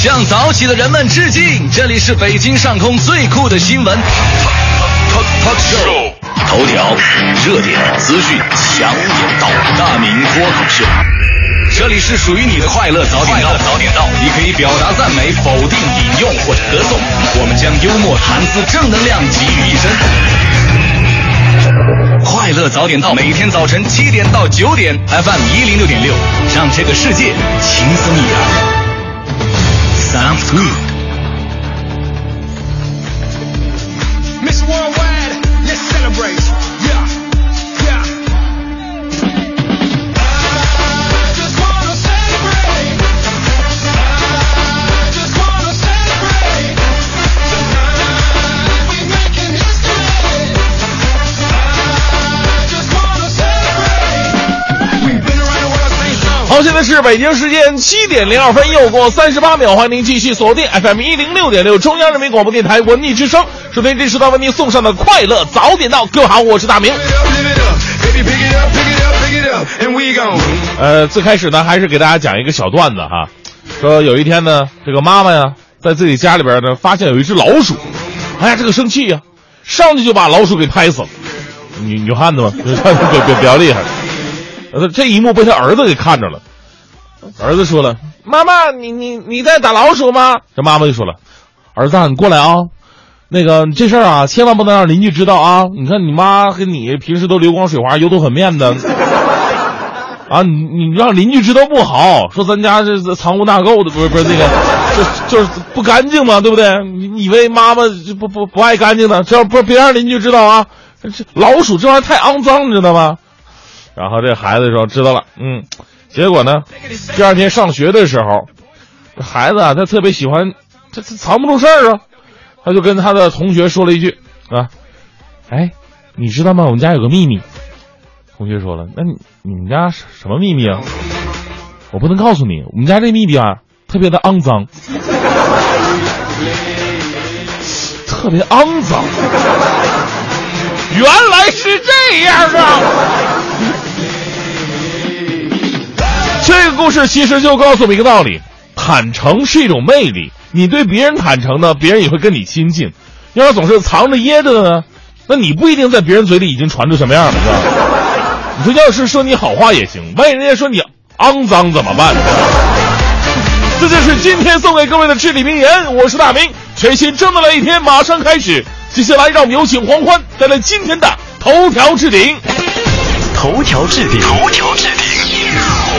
向早起的人们致敬！这里是北京上空最酷的新闻 talk show，头条、热点、资讯、强眼道，大明脱口秀。这里是属于你的快乐早点到，早点到，你可以表达赞美、否定、引用或者歌颂，我们将幽默、谈资、正能量集于一身。快乐早点到，每天早晨七点到九点，FM 一零六点六，让这个世界轻松一点。South Group. 好，现在是北京时间七点零二分，又过三十八秒，欢迎您继续锁定 FM 一零六点六中央人民广播电台文艺之声，收听这时段为您送上的快乐早点到。各位好，我是大明。呃，最开始呢，还是给大家讲一个小段子哈，说有一天呢，这个妈妈呀，在自己家里边呢，发现有一只老鼠，哎呀，这个生气呀，上去就把老鼠给拍死了。女女汉子嘛，比比比较厉害。呃，这一幕被他儿子给看着了，儿子说了：“妈妈，你你你在打老鼠吗？”这妈妈就说了：“儿子，你过来啊，那个这事儿啊，千万不能让邻居知道啊！你看你妈跟你平时都流光水滑、油头粉面的。”啊，你你让邻居知道不好，说咱家这这藏污纳垢的，不是不是那个，就就是不干净嘛，对不对？你以为妈妈就不不不爱干净呢？这要不别让邻居知道啊！这老鼠这玩意儿太肮脏，你知道吗？然后这孩子说知道了，嗯，结果呢，第二天上学的时候，这孩子啊，他特别喜欢，他他藏不住事儿啊，他就跟他的同学说了一句啊，哎，你知道吗？我们家有个秘密。同学说了：“那你你们家什什么秘密啊？我不能告诉你，我们家这秘密啊，特别的肮脏，特别肮脏。原来是这样啊！这个故事其实就告诉我们一个道理：坦诚是一种魅力。你对别人坦诚呢，别人也会跟你亲近。要是总是藏着掖着呢，那你不一定在别人嘴里已经传出什么样了，是吧？你说要是说你好话也行，万一人家说你肮脏怎么办？这就是今天送给各位的至理名言。我是大明，全新正能量一天马上开始。接下来让我们有请黄欢带来今天的头条置顶。头条置顶，头条置顶。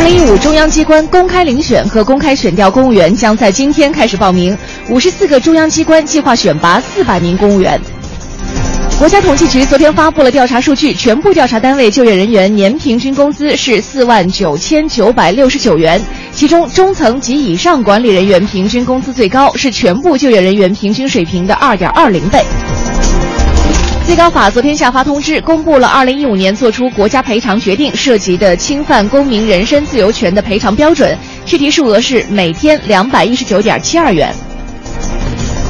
二零一五中央机关公开遴选和公开选调公务员将在今天开始报名，五十四个中央机关计划选拔四百名公务员。国家统计局昨天发布了调查数据，全部调查单位就业人员年平均工资是四万九千九百六十九元，其中中层及以上管理人员平均工资最高，是全部就业人员平均水平的二点二零倍。最高法昨天下发通知，公布了二零一五年作出国家赔偿决定涉及的侵犯公民人身自由权的赔偿标准，具体数额是每天两百一十九点七二元。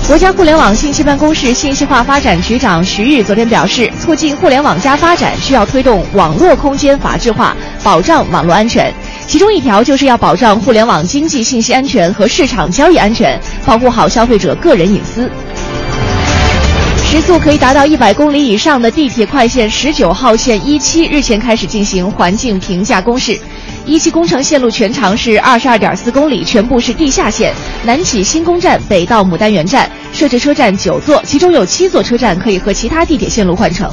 国家互联网信息办公室信息化发展局长徐日昨天表示，促进互联网加发展需要推动网络空间法治化，保障网络安全。其中一条就是要保障互联网经济信息安全和市场交易安全，保护好消费者个人隐私。时速可以达到一百公里以上的地铁快线十九号线一期日前开始进行环境评价公示。一期工程线路全长是二十二点四公里，全部是地下线，南起新宫站，北到牡丹园站，设置车站九座，其中有七座车站可以和其他地铁线路换乘。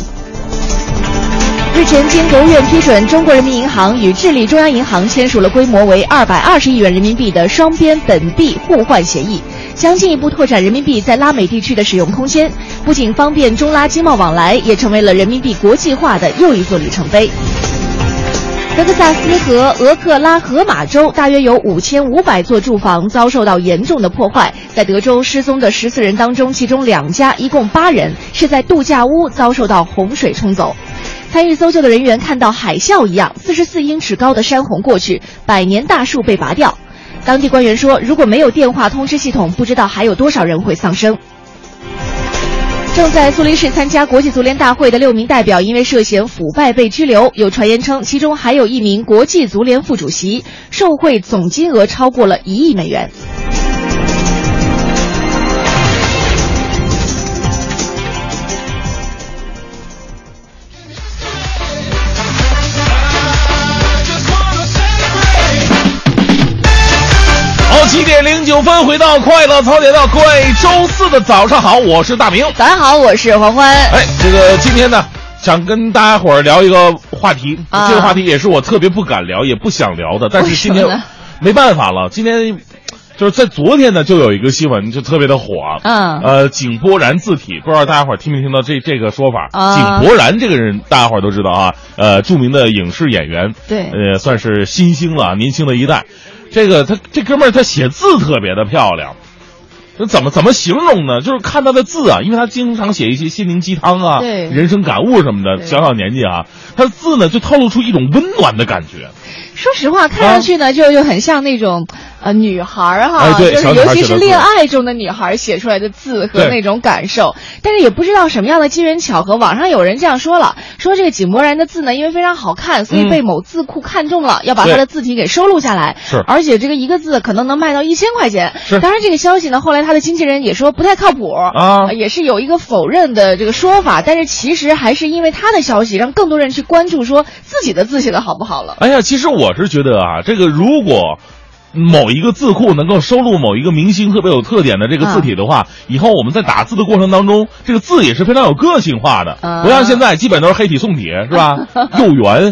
日前，经国务院批准，中国人民银行与智利中央银行签署了规模为二百二十亿元人民币的双边本币互换协议，将进一步拓展人民币在拉美地区的使用空间，不仅方便中拉经贸往来，也成为了人民币国际化的又一座里程碑。德克萨斯和俄克拉荷马州大约有五千五百座住房遭受到严重的破坏。在德州失踪的十四人当中，其中两家一共八人是在度假屋遭受到洪水冲走。参与搜救的人员看到海啸一样，四十四英尺高的山洪过去，百年大树被拔掉。当地官员说，如果没有电话通知系统，不知道还有多少人会丧生。正在苏黎世参加国际足联大会的六名代表因为涉嫌腐败被拘留，有传言称其中还有一名国际足联副主席，受贿总金额超过了一亿美元。九分，回到快乐操点到各位周四的早上好，我是大明。早上好，我是黄欢。哎，这个今天呢，想跟大家伙儿聊一个话题，啊这个话题也是我特别不敢聊，也不想聊的，但是今天没办法了，今天。就是在昨天呢，就有一个新闻就特别的火，嗯呃，井柏然字体，不知道大家伙儿听没听到这这个说法？啊井柏然这个人，大家伙儿都知道啊，呃，著名的影视演员，对呃，算是新星了，年轻的一代。这个他这哥们儿他写字特别的漂亮，那怎么怎么形容呢？就是看他的字啊，因为他经常写一些心灵鸡汤啊、人生感悟什么的。小小年纪啊，他的字呢就透露出一种温暖的感觉。说实话，看上去呢，就就很像那种呃女孩儿哈，哎就是尤其是恋爱中的女孩儿写出来的字和那种感受。但是也不知道什么样的机缘巧合，网上有人这样说了，说这个井柏然的字呢，因为非常好看，所以嗯被某字库看中了，要把他的字体给收录下来。是而且这个一个字可能能卖到一千块钱。是当然这个消息呢，后来他的经纪人也说不太靠谱啊呃也是有一个否认的这个说法。但是其实还是因为他的消息，让更多人去关注说自己的字写的好不好了。哎呀，其实我是觉得啊，这个如果。某一个字库能够收录某一个明星特别有特点的这个字体的话，以后我们在打字的过程当中，这个字也是非常有个性化的，啊不像现在基本都是黑体宋体，是吧？幼圆，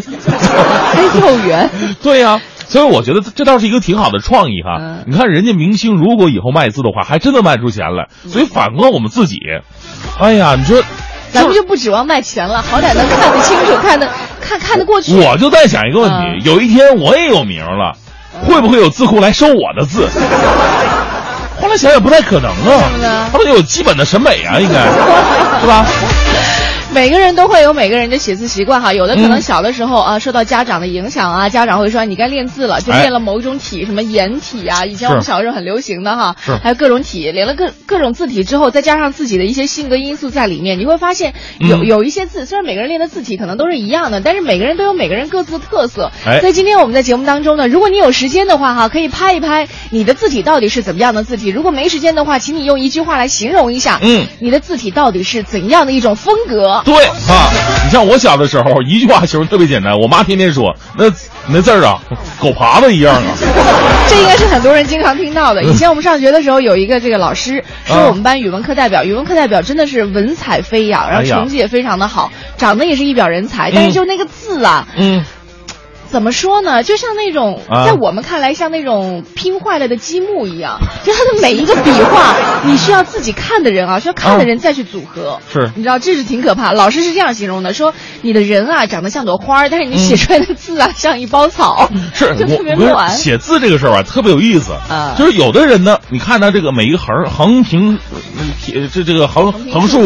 黑幼圆。对呀、所以我觉得这倒是一个挺好的创意哈。嗯你看人家明星如果以后卖字的话，还真的卖出钱来。所以反观我们自己，哎呀，你说，咱们就不指望卖钱了，好歹能看得清楚，看得看看得过去。我就在想一个问题：嗯有一天我也有名了，会不会有字库来收我的字？后来想想不太可能啊他们有基本的审美啊，应该 是吧？每个人都会有每个人的写字习惯哈，有的可能嗯。小的时候啊受到家长的影响啊，家长会说你该练字了，就哎练了某一种体，什么颜体啊，以前我们是。小时候很流行的哈，还有各种体，练了各各种字体之后，再加上自己的一些性格因素在里面，你会发现有嗯。有一些字，虽然每个人练的字体可能都是一样的，但是每个人都有每个人各自的特色。哎。所以今天我们在节目当中呢，如果你有时间的话哈，可以拍一拍你的字体到底是怎么样的字体。如果没时间的话，请你用一句话来形容一下，嗯，你的字体到底是怎样的一种风格。对啊，你像我小的时候，一句话形容特别简单，我妈天天说那那字儿啊，狗爬子一样啊。这应该是很多人经常听到的。以前我们上学的时候，有一个这个老师说啊我们班语文课代表，语文课代表真的是文采飞扬，然后成绩也非常的好，长得也是一表人才，但是就那个字啊。嗯，怎么说呢？就像那种，啊在我们看来像那种拼坏了的积木一样，就它的每一个笔画，你需要自己看的人啊，需要看的人再去组合。是你知道这是挺可怕。老师是这样形容的，说你的人啊长得像朵花，但是你写出来的字啊、像一包草，嗯 是 就特别乱。写字这个事儿啊，特别有意思啊就是有的人呢，你看他这个每一个横横平嗯撇这这个横横竖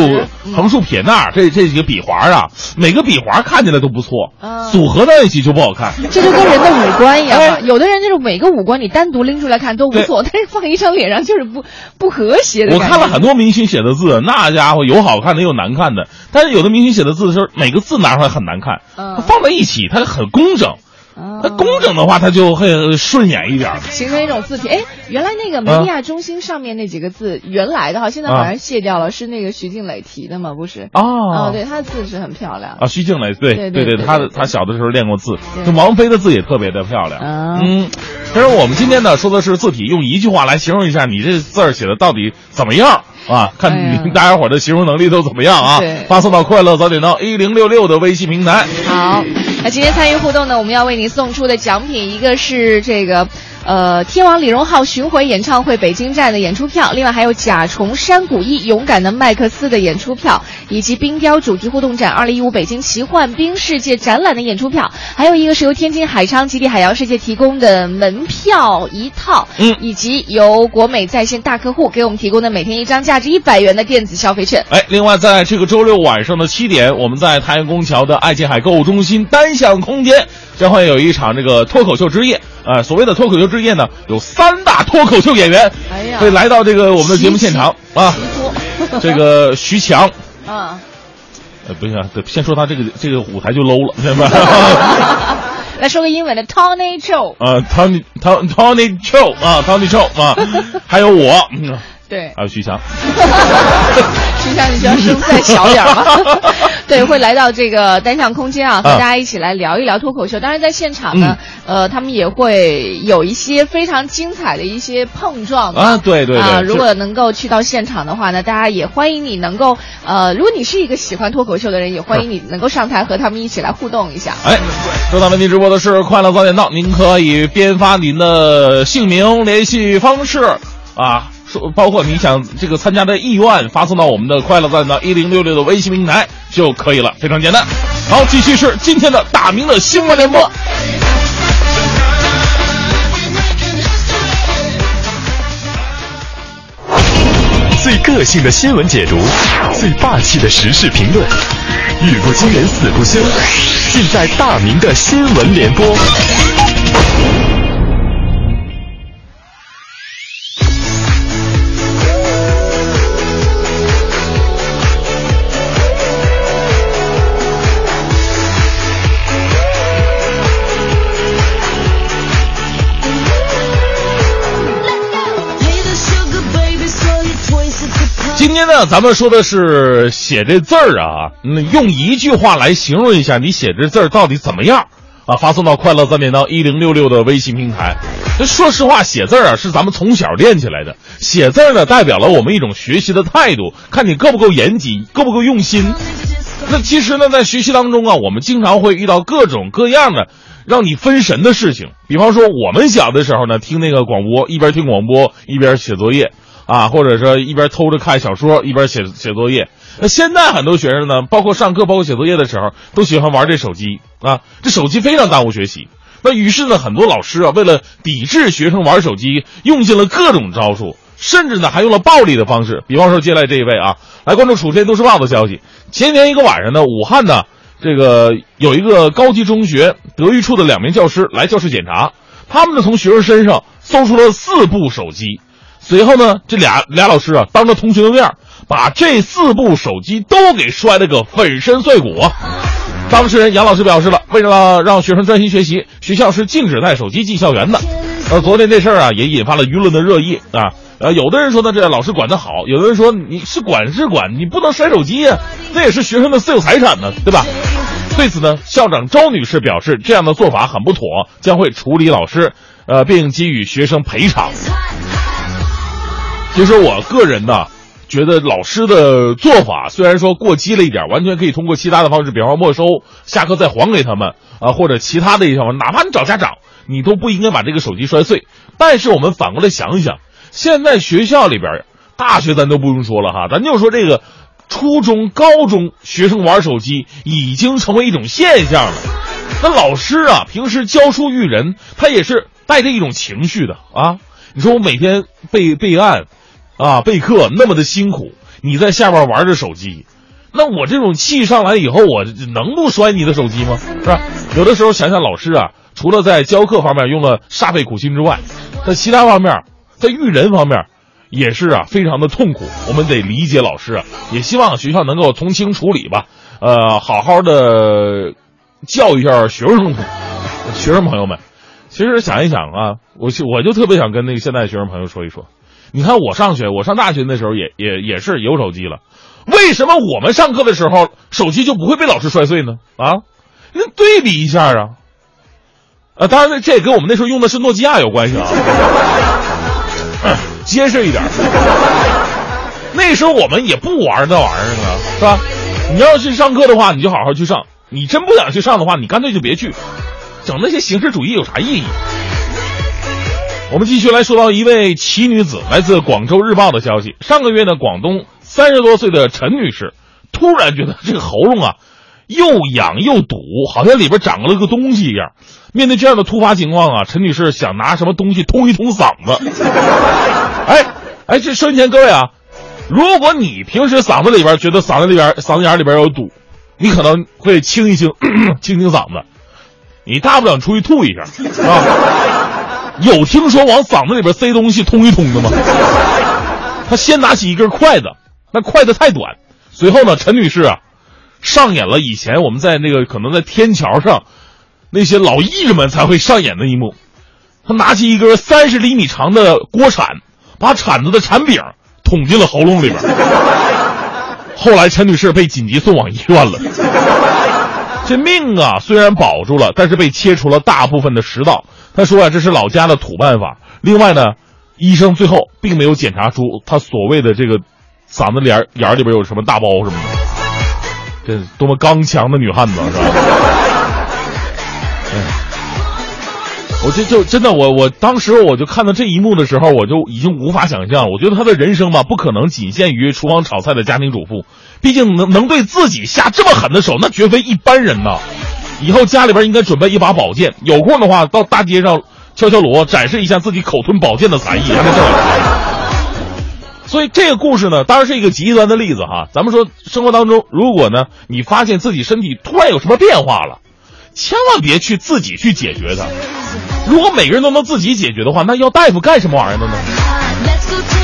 横竖撇捺这这几个笔划啊，每个笔划看起来都不错，啊组合在一起就不好看。这就跟人的五官一样，哎有的人就是每个五官你单独拎出来看都不错，但是放一张脸上就是不不和谐的我。看了很多明星写的字，那家伙有好看的，有难看的。但是有的明星写的字的时候，每个字拿出来很难看，嗯放在一起它很工整。啊它工整的话，它就会顺眼一点儿。形成一种字体。哎，原来那个梅利亚中心上面那几个字，原来的哈，现在好像卸掉了，是那个徐静蕾提的吗？不是？哦哦，对，她的字是很漂亮。啊，徐静蕾，对对对她的对对对他小的时候练过字，对这王菲的字也特别的漂亮。啊嗯，但是我们今天呢说的是字体，用一句话来形容一下你这字儿写的到底怎么样啊？看你大家伙的形容能力都怎么样啊对？发送到快乐早点到一零六六的微信平台。好，那今天参与互动呢，我们要为您送出的奖品，一个是这个。呃，天王李荣浩巡回演唱会北京站的演出票，另外还有甲虫山谷一勇敢的麦克斯的演出票，以及冰雕主题互动展二零一五北京奇幻冰世界展览的演出票，还有一个是由天津海昌极地海洋世界提供的门票一套，嗯以及由国美在线大客户给我们提供的每天一张价值一百元的电子消费券。哎，另外在这个周六晚上的七点，我们在太阳宫桥的爱琴海购物中心单向空间将会有一场这个脱口秀之夜。呃，所谓的脱口秀之夜呢，有三大脱口秀演员哎呀会来到这个我们的节目现场啊。这个徐强、啊，呃，不行，得先说他这个这个舞台就 low 了，对吧？来说个英文的 Tony Chou。啊，Tony Tony Tony Chou 啊，Tony Chou 啊，还有我，嗯对，还有徐强。徐强，你需要声再小点儿吗？对，会来到这个单向空间啊，和啊大家一起来聊一聊脱口秀。当然，在现场呢，嗯呃，他们也会有一些非常精彩的一些碰撞啊对对对啊，是如果能够去到现场的话呢，大家也欢迎你能够呃，如果你是一个喜欢脱口秀的人，也欢迎你能够上台和他们一起来互动一下。哎，正在为您直播的是《快乐早点到》，您可以编发您的姓名、联系方式啊，说包括你想这个参加的意愿，发送到我们的“快乐早点到一零六六”的微信平台就可以了，非常简单。好，继续是今天的大明的新闻联播。最个性的新闻解读，最霸气的时事评论，语不惊人死不休，尽在大明的新闻联播。今天呢，咱们说的是写这字儿啊，嗯，用一句话来形容一下你写这字儿到底怎么样啊？发送到快乐三点到一零六六的微信平台。这说实话，写字儿啊是咱们从小练起来的，写字儿呢代表了我们一种学习的态度，看你够不够严谨，够不够用心。那其实呢，在学习当中啊，我们经常会遇到各种各样的让你分神的事情。比方说，我们小的时候呢，听那个广播，一边听广播一边写作业啊，或者说一边偷着看小说一边写写作业。那现在很多学生呢，包括上课，包括写作业的时候，都喜欢玩这手机啊，这手机非常耽误学习。那于是呢，很多老师啊，为了抵制学生玩手机，用尽了各种招数，甚至呢还用了暴力的方式。比方说，接下来这一位啊，来关注《楚天都市报》的消息。前天一个晚上呢，武汉呢，这个有一个高级中学德育处的两名教师来教室检查，他们呢从学生身上搜出了四部手机。随后呢，这俩俩老师啊，当着同学的面，把这四部手机都给摔了个粉身碎骨。当事人杨老师表示了，为了让学生专心学习，学校是禁止带手机进校园的。呃，昨天这事儿啊，也引发了舆论的热议啊。呃，有的人说呢，这老师管得好；有的人说你是管是管，你不能摔手机呀、那也是学生的私有财产呢，对吧？对此呢，校长周女士表示，这样的做法很不妥，将会处理老师，呃，并给予学生赔偿。其实我个人呢，觉得老师的做法虽然说过激了一点，完全可以通过其他的方式，比方说没收，下课再还给他们啊，或者其他的一些方式，哪怕你找家长，你都不应该把这个手机摔碎。但是我们反过来想一想，现在学校里边，大学咱都不用说了哈，咱就说这个初中、高中学生玩手机已经成为一种现象了。那老师啊，平时教书育人，他也是带着一种情绪的啊。你说我每天备备案，啊，备课那么的辛苦，你在下边玩着手机，那我这种气上来以后，我能不摔你的手机吗？是吧？有的时候想想老师啊，除了在教课方面用了煞费苦心之外，在其他方面，在育人方面。也是啊，非常的痛苦。我们得理解老师啊，也希望学校能够从轻处理吧。呃，好好的教育一下学生学生朋友们。其实想一想啊，我我就特别想跟那个现在学生朋友说一说。你看我上学，我上大学那时候也也也是有手机了，为什么我们上课的时候手机就不会被老师摔碎呢？啊，那对比一下啊。啊，当然这也跟我们那时候用的是诺基亚有关系啊。结实一点。那时候我们也不玩那玩意儿啊，是吧？你要去上课的话，你就好好去上；你真不想去上的话，你干脆就别去。整那些形式主义有啥意义？我们继续来说到一位奇女子，来自广州日报的消息。上个月呢，广东三十多岁的陈女士突然觉得这个喉咙啊又痒又堵，好像里边长了个东西一样。面对这样的突发情况啊，陈女士想拿什么东西通一通嗓子。哎哎，这收音前各位啊，如果你平时嗓子里边觉得嗓子里边嗓子眼里边有堵，你可能会清一清 清清嗓子，你大不了出去吐一下啊。有听说往嗓子里边塞东西通一通的吗？他先拿起一根筷子，那筷子太短，随后呢，陈女士啊，上演了以前我们在那个可能在天桥上那些老艺人们才会上演的一幕。她拿起一根三十厘米长的锅铲，把铲子的铲柄捅进了喉咙里边。后来陈女士被紧急送往医院了。这命啊，虽然保住了，但是被切除了大部分的食道。他说啊，这是老家的土办法。另外呢，医生最后并没有检查出他所谓的这个嗓子眼眼里边有什么大包什么的。这多么刚强的女汉子是吧？哎。我就就真的我我当时我就看到这一幕的时候，我就已经无法想象。我觉得她的人生吧，不可能仅限于厨房炒菜的家庭主妇，毕竟能能对自己下这么狠的手，那绝非一般人呐。以后家里边应该准备一把宝剑，有空的话到大街上敲敲锣，展示一下自己口吞宝剑的才艺。所以这个故事呢，当然是一个极端的例子哈。咱们说生活当中，如果呢你发现自己身体突然有什么变化了，千万别去自己去解决它。如果每个人都能自己解决的话，那要大夫干什么玩意儿的呢？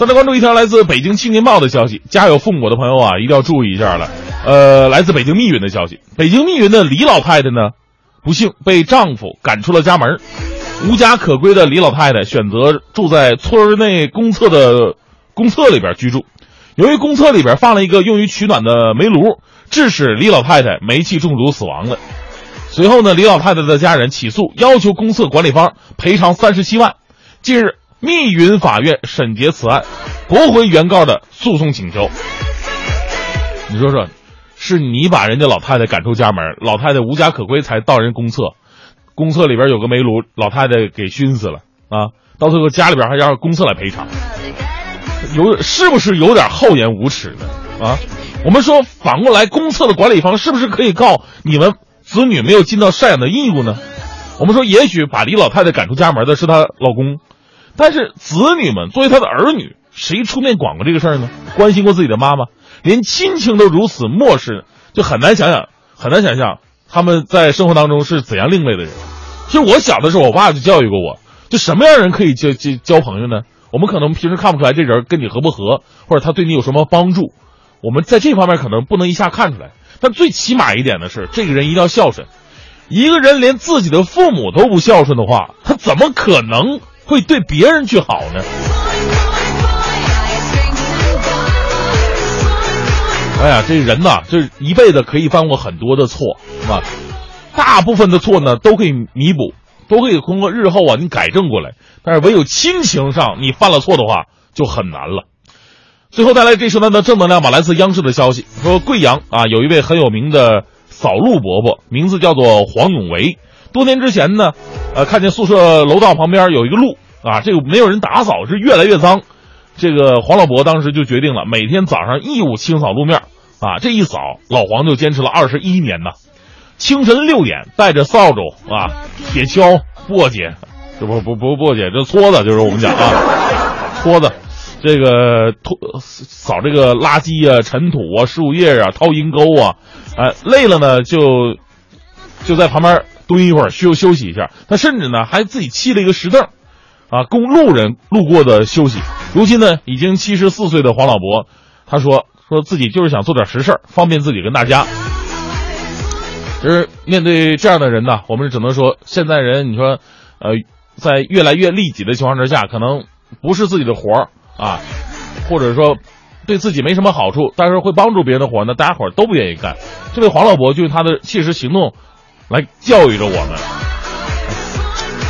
再来关注一条来自北京青年报的消息，家有父母的朋友啊，一定要注意一下了。呃，来自北京密云的消息，北京密云的李老太太呢，不幸被丈夫赶出了家门，无家可归的李老太太选择住在村内公厕的公厕里边居住。由于公厕里边放了一个用于取暖的煤炉，致使李老太太煤气中毒死亡了。随后呢，李老太太的家人起诉，要求公厕管理方赔偿三十七万。近日，密云法院审结此案，驳回原告的诉讼请求。你说说，是你把人家老太太赶出家门，老太太无家可归才到人公厕，公厕里边有个煤炉，老太太给熏死了啊！到最后家里边还让公厕来赔偿。有是不是有点厚颜无耻呢？啊，我们说反过来，公厕的管理方是不是可以告你们子女没有尽到赡养的义务呢？我们说，也许把李老太太赶出家门的是她老公，但是子女们作为他的儿女，谁出面管过这个事儿呢？关心过自己的妈妈，连亲情都如此漠视，就很难想想，很难想象他们在生活当中是怎样另类的人。其实我小的时候，我爸就教育过我，就什么样人可以交交交朋友呢？我们可能平时看不出来这人跟你合不合，或者他对你有什么帮助，我们在这方面可能不能一下看出来。但最起码一点的是，这个人一定要孝顺。一个人连自己的父母都不孝顺的话，他怎么可能会对别人去好呢？哎呀，这人呐，这一辈子可以犯过很多的错，是吧？大部分的错呢，都可以弥补，都可以通过日后啊，你改正过来。但是唯有亲情上你犯了错的话就很难了。最后带来这时段的正能量吧，来自央视的消息说，贵阳啊有一位很有名的扫路伯伯，名字叫做黄永维。多年之前呢，呃，看见宿舍楼道旁边有一个路啊，这个没有人打扫，是越来越脏。这个黄老伯当时就决定了，每天早上义务清扫路面啊。这一扫，老黄就坚持了二十一年呢。清晨六点，带着扫帚啊、铁锹、簸箕。这不不不簸箕，这搓子就是我们讲啊，搓子，这个拖扫这个垃圾啊、尘土啊、树叶啊、掏阴沟啊，哎，累了呢就就在旁边蹲一会儿休休息一下。他甚至呢还自己砌了一个石凳，啊，供路人路过的休息。如今呢已经七十四岁的黄老伯，他说说自己就是想做点实事儿方便自己跟大家。就是面对这样的人呢，我们只能说现在人，你说，呃。在越来越利己的情况之下，可能不是自己的活儿啊，或者说对自己没什么好处，但是会帮助别人的活儿，那大家伙儿都不愿意干。这位黄老伯就用他的切实行动来教育着我们。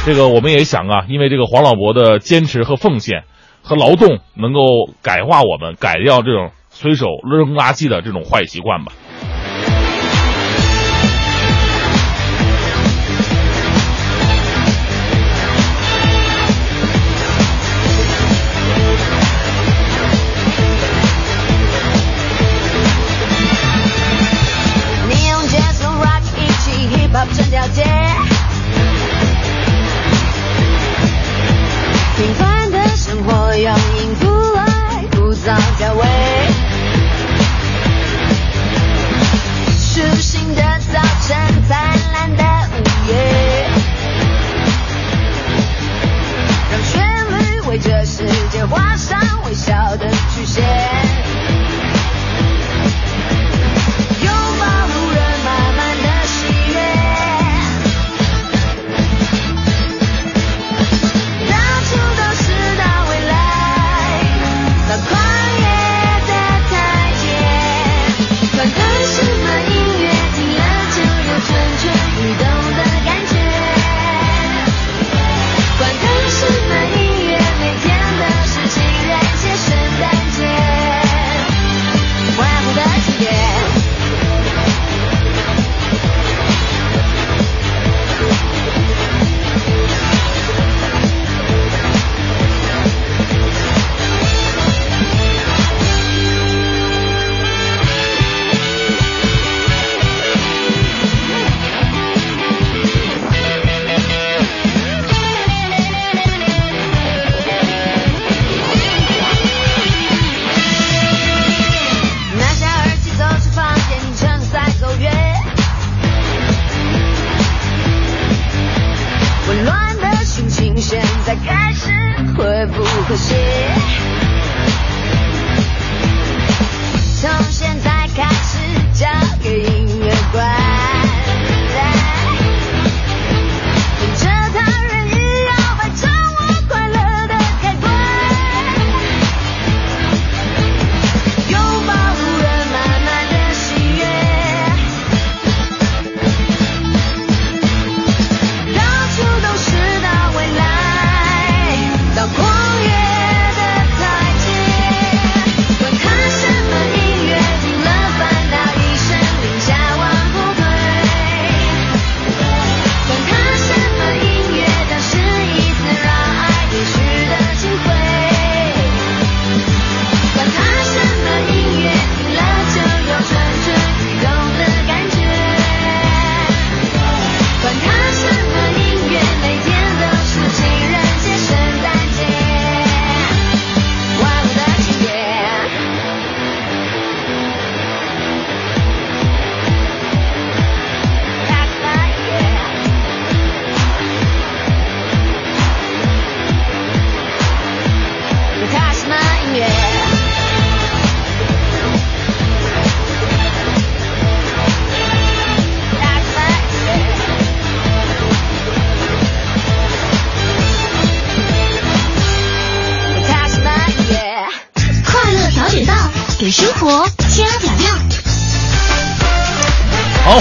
这个我们也想啊，因为这个黄老伯的坚持和奉献和劳动，能够改化我们，改掉这种随手扔垃圾的这种坏习惯吧。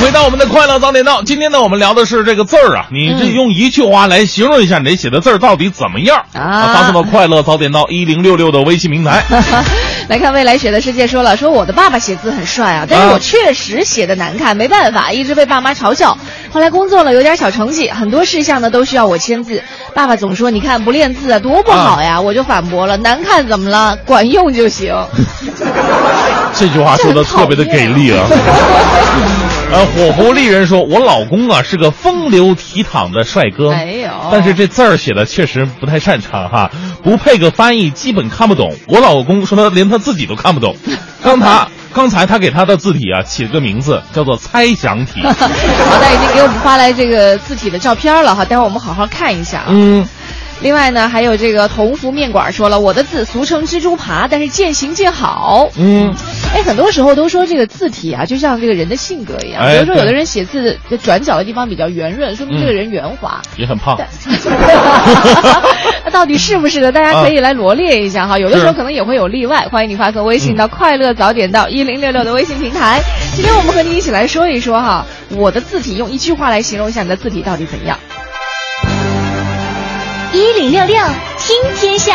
回到我们的快乐早点到，今天呢，我们聊的是这个字儿啊，你这嗯用一句话来形容一下你这写的字儿到底怎么样啊发送到快乐早点到一零六六的微信平台。来看未来雪的世界说了，说我的爸爸写字很帅啊，但是啊我确实写的难看，没办法，一直被爸妈嘲笑。后来工作了，有点小成绩，很多事项呢都需要我签字。爸爸总说你看不练字啊，多不好呀，我就反驳了，难看怎么了？管用就行。这句话说的特别的给力啊！呃，火狐丽人说，我老公啊是个风流倜傥的帅哥，没有但是这字儿写的确实不太擅长哈，不配个翻译基本看不懂。我老公说他连他自己都看不懂。刚才刚才他给他的字体啊起了个名字叫做猜想体。好的，已经给我们发来这个字体的照片了哈，待会儿我们好好看一下啊。嗯，另外呢，还有这个同福面馆说了，我的字俗称蜘蛛爬，但是渐行渐好。嗯，哎，很多时候都说这个字体啊，就像这个人的性格一样。哎比如说，有的人写字的转角的地方比较圆润，说明这个人圆滑。也很胖。那到底是不是呢？大家可以来罗列一下哈，有的时候可能也会有例外。欢迎你发送微信到“快乐早点到一零六六”的微信平台。今天我们和你一起来说一说哈，我的字体用一句话来形容一下你的字体到底怎样。一零六六听天下，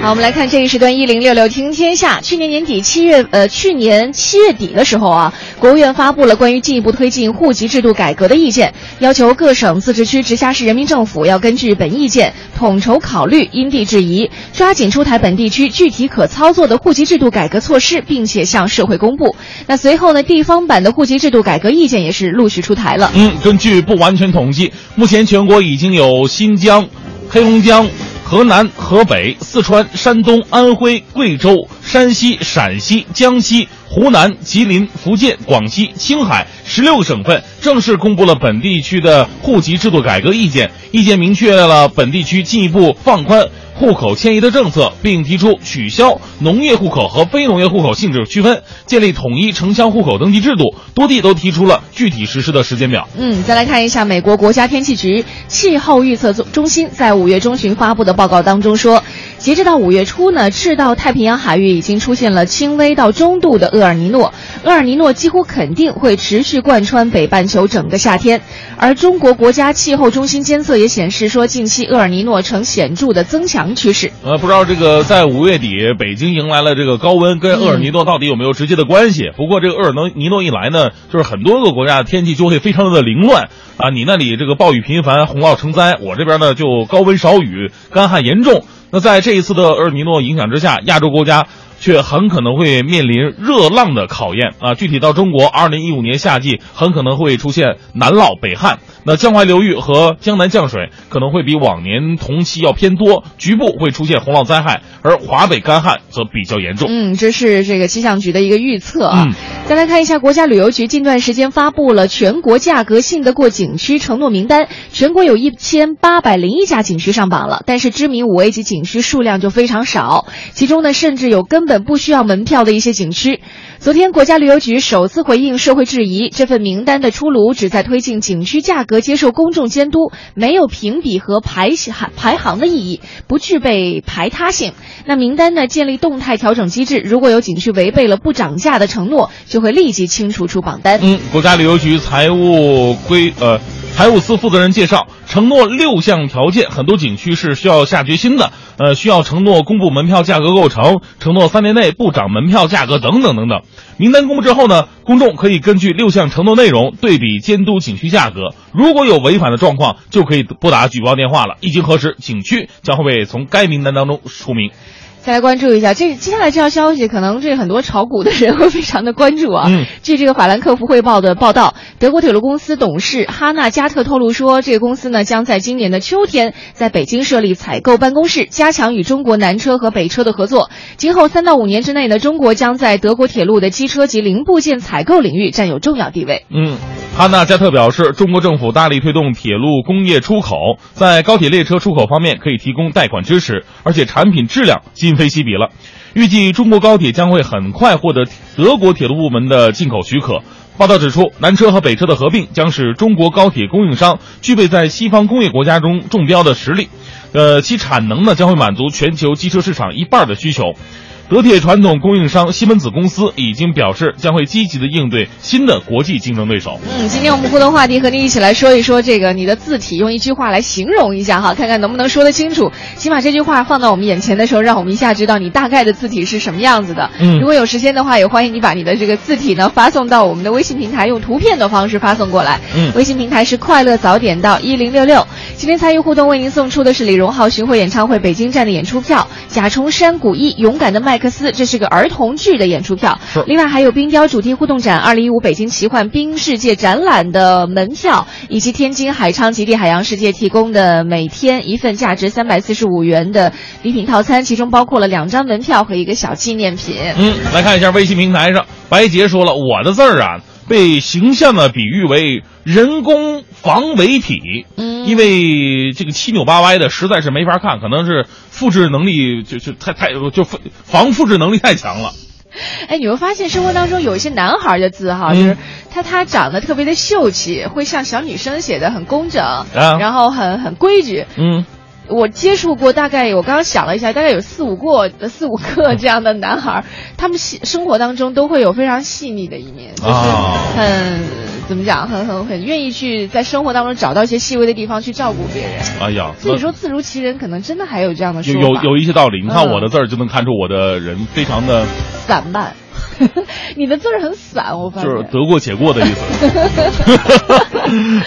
好，我们来看这一时段一零六六听天下。去年年底七月，呃，去年七月底的时候啊，国务院发布了关于进一步推进户籍制度改革的意见，要求各省、自治区、直辖市人民政府要根据本意见统筹考虑，因地制宜，抓紧出台本地区具体可操作的户籍制度改革措施，并且向社会公布。那随后呢，地方版的户籍制度改革意见也是陆续出台了。嗯，根据不完全统计，目前全国已经有新疆、黑龙江、河南、河北、四川、山东、安徽、贵州、山西、陕西、江西、湖南、吉林、福建、广西、青海十六个省份正式公布了本地区的户籍制度改革意见。意见明确了本地区进一步放宽户口迁移的政策，并提出取消农业户口和非农业户口性质区分，建立统一城乡户口登记制度。多地都提出了具体实施的时间表。嗯，再来看一下美国国家天气局气候预测中中心在五月中旬发布的报告当中说，截止到五月初呢，赤道太平洋海域已经出现了轻微到中度的厄尔尼诺，厄尔尼诺几乎肯定会持续贯穿北半球整个夏天。而中国国家气候中心监测也显示说，近期厄尔尼诺呈显著的增强趋势。呃，不知道这个在五月底，北京迎来了这个高温，跟厄尔尼诺到底有没有直接的关系？不过这个厄尔尼诺一来呢，就是很多个国家的天气就会非常的凌乱啊。你那里这个暴雨频繁，洪涝成灾，我这边呢就高温少雨，干旱严重。那在这一次的厄尔尼诺影响之下，亚洲国家却很可能会面临热浪的考验啊！具体到中国，二零一五年夏季很可能会出现南涝北旱，那江淮流域和江南降水可能会比往年同期要偏多，局部会出现洪涝灾害，而华北干旱则比较严重。嗯，这是这个气象局的一个预测啊。嗯再来看一下，国家旅游局近段时间发布了全国价格信得过景区承诺名单，全国有一千八百零一家景区上榜了，但是知名五 A 级景区数量就非常少，其中呢，甚至有根本不需要门票的一些景区。昨天，国家旅游局首次回应社会质疑，这份名单的出炉旨在推进景区价格接受公众监督，没有评比和排行排行的意义，不具备排他性。那名单呢，建立动态调整机制，如果有景区违背了不涨价的承诺，就会立即清除出榜单。嗯，国家旅游局财务规呃财务司负责人介绍，承诺六项条件，很多景区是需要下决心的。呃，需要承诺公布门票价格构成，承诺三年内不涨门票价格等等等等。名单公布之后呢，公众可以根据六项承诺内容对比监督景区价格，如果有违反的状况，就可以拨打举报电话了。一经核实，景区将会被从该名单当中除名。再来关注一下这接下来这条消息，可能这很多炒股的人会非常的关注啊。嗯据这个法兰克福汇报的报道，德国铁路公司董事哈纳加特透露说，这个公司呢将在今年的秋天在北京设立采购办公室，加强与中国南车和北车的合作。今后三到五年之内呢，中国将在德国铁路的机车及零部件采购领域占有重要地位。嗯，哈纳加特表示，中国政府大力推动铁路工业出口，在高铁列车出口方面可以提供贷款支持，而且产品质量今非昔比了。预计中国高铁将会很快获得德国铁路部门的进口许可。报道指出，南车和北车的合并将使中国高铁供应商具备在西方工业国家中中标的实力。呃，其产能呢将会满足全球机车市场一半的需求。德铁传统供应商西门子公司已经表示，将会积极的应对新的国际竞争对手。嗯，今天我们互动话题和您一起来说一说这个你的字体，用一句话来形容一下哈，看看能不能说得清楚。起码这句话放到我们眼前的时候，让我们一下知道你大概的字体是什么样子的。嗯如果有时间的话，也欢迎你把你的这个字体呢发送到我们的微信平台，用图片的方式发送过来。嗯微信平台是快乐早点到一零六六。今天参与互动为您送出的是李荣浩巡回演唱会北京站的演出票，甲虫山谷一勇敢的麦克斯，这是个儿童剧的演出票。另外还有冰雕主题互动展二零一五北京奇幻冰世界展览的门票，以及天津海昌极地海洋世界提供的每天一份价值三百四十五元的礼品套餐，其中包括了两张门票和一个小纪念品。嗯，来看一下微信平台上，白洁说了，我的字儿啊，被形象的比喻为人工防伪体，嗯因为这个七扭八歪的实在是没法看，可能是复制能力就就太太就防防复制能力太强了。哎，你会发现生活当中有一些男孩的字哈，嗯就是他他长得特别的秀气，会像小女生写的很工整，啊然后很很规矩。嗯，我接触过大概，我刚刚想了一下，大概有四五个、四五个这样的男孩，他们细生活当中都会有非常细腻的一面，就是啊很、怎么讲，很很很愿意去在生活当中找到一些细微的地方去照顾别人。哎呀，所以说字如其人，可能真的还有这样的说有法。有有一些道理。你看嗯我的字儿就能看出我的人非常的散漫，你的字儿很散，我发现。就是得过且过的意思。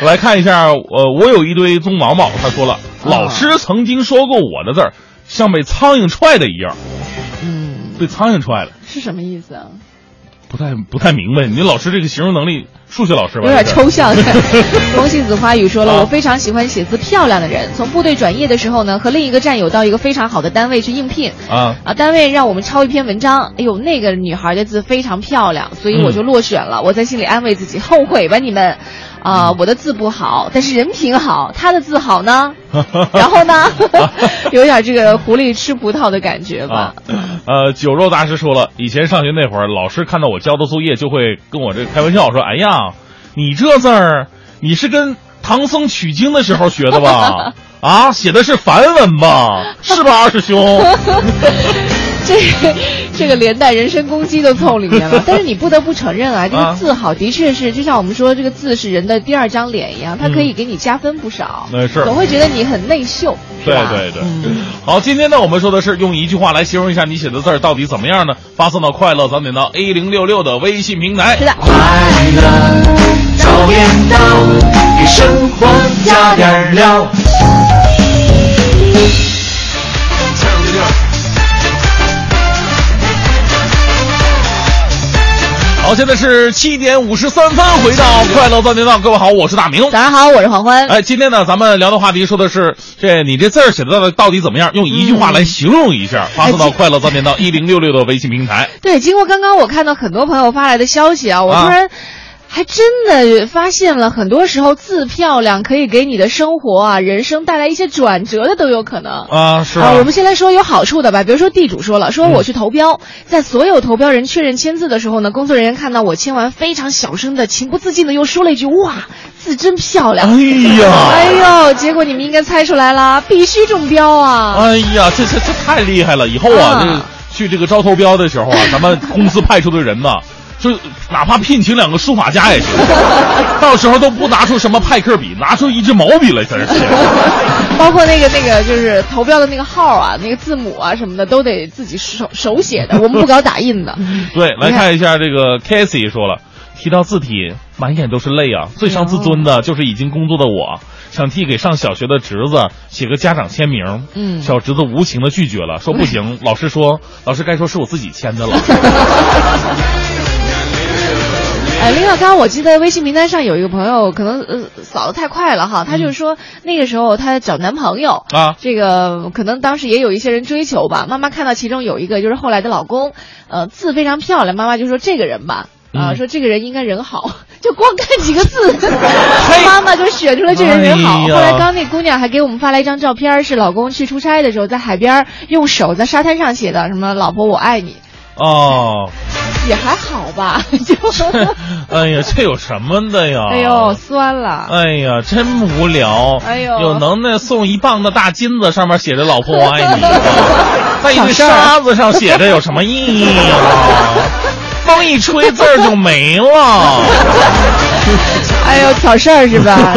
来看一下，呃，我有一堆棕毛毛，他说了，老师曾经说过我的字儿像被苍蝇踹的一样，嗯，被苍蝇踹了，是什么意思啊？不太不太明白。你老师这个形容能力，数学老师吧？有点抽象。风信子花语说了，啊我非常喜欢写字漂亮的人。从部队转业的时候呢，和另一个战友到一个非常好的单位去应聘。啊，啊，单位让我们抄一篇文章，哎呦，那个女孩的字非常漂亮，所以我就落选了。我在心里安慰自己，后悔吧你们，啊、我的字不好，但是人品好，他的字好呢。然后呢，有点这个狐狸吃葡萄的感觉吧啊。，呃，酒肉大师说了，以前上学那会儿，老师看到我交的作业，就会跟我这开玩笑说：“哎呀，你这字儿，你是跟唐僧取经的时候学的吧？啊，写的是梵文吧？是吧，二师兄？”这 这个连带人身攻击都凑里面了。但是你不得不承认啊，这个啊字好，的确是就像我们说这个字是人的第二张脸一样，它可以给你加分不少。那是总会觉得你很内秀。是吧对对对，嗯好，今天呢，我们说的是用一句话来形容一下你写的字儿到底怎么样呢？发送到快乐早点到 A 零六六的微信平台。是的。快乐早点到，给生活加点料。好，现在是七点五十三分，回到快乐半点到，各位好，我是大明。早上好，我是黄欢。哎，今天呢，咱们聊的话题说的是这你这字儿写的到底到底怎么样？用一句话来形容一下，发送到快乐半点到一零六六的微信平台。对，经过刚刚我看到很多朋友发来的消息啊，我啊突然还真的发现了，很多时候字漂亮可以给你的生活啊、人生带来一些转折的都有可能。啊，是啊，我们先来说有好处的吧，比如说地主说了，说我去投标，在所有投标人确认签字的时候呢，工作人员看到我签完，非常小声的、情不自禁的又说了一句：“哇，字真漂亮。”哎呀，哎呦，结果你们应该猜出来了，必须中标啊！哎呀，这这这太厉害了！以后啊，啊这去这个招投标的时候啊，咱们公司派出的人呢，就哪怕聘请两个书法家也行，到时候都不拿出什么派克笔，拿出一支毛笔来在这写。包括那个那个就是投标的那个号啊，那个字母啊什么的，都得自己手手写的，我们不搞打印的。对，来看一下这个 Casey 说了，提到字体，满眼都是泪啊！最伤自尊的就是已经工作的我，想替给上小学的侄子写个家长签名，嗯小侄子无情的拒绝了，说不行，老师说，老师该说是我自己签的了。哎，另外，刚刚我记得微信名单上有一个朋友，可能呃扫的太快了哈，他就是说那个时候他找男朋友啊这个可能当时也有一些人追求吧。妈妈看到其中有一个就是后来的老公，呃，字非常漂亮，妈妈就说这个人吧。啊，嗯说这个人应该人好，就光看几个字，妈妈就选出了这人人好。哎后来刚那姑娘还给我们发来一张照片，是老公去出差的时候在海边用手在沙滩上写的，什么“老婆我爱你”。哦，也还好吧，就 哎呀，这有什么的呀？哎呦，酸了。哎呀，真无聊。哎呦有能耐送一磅的大金子，上面写着“老婆我爱你”，在一堆沙子上写着有什么意义啊？风一吹，字儿就没了。哎呦，挑事儿是吧？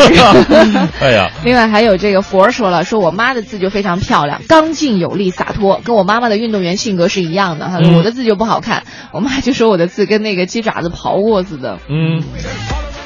哎呀，另外还有这个佛说了，说我妈的字就非常漂亮，刚劲有力，洒脱，跟我妈妈的运动员性格是一样的。哈、嗯我的字就不好看，我妈就说我的字跟那个鸡爪子刨过似的。嗯，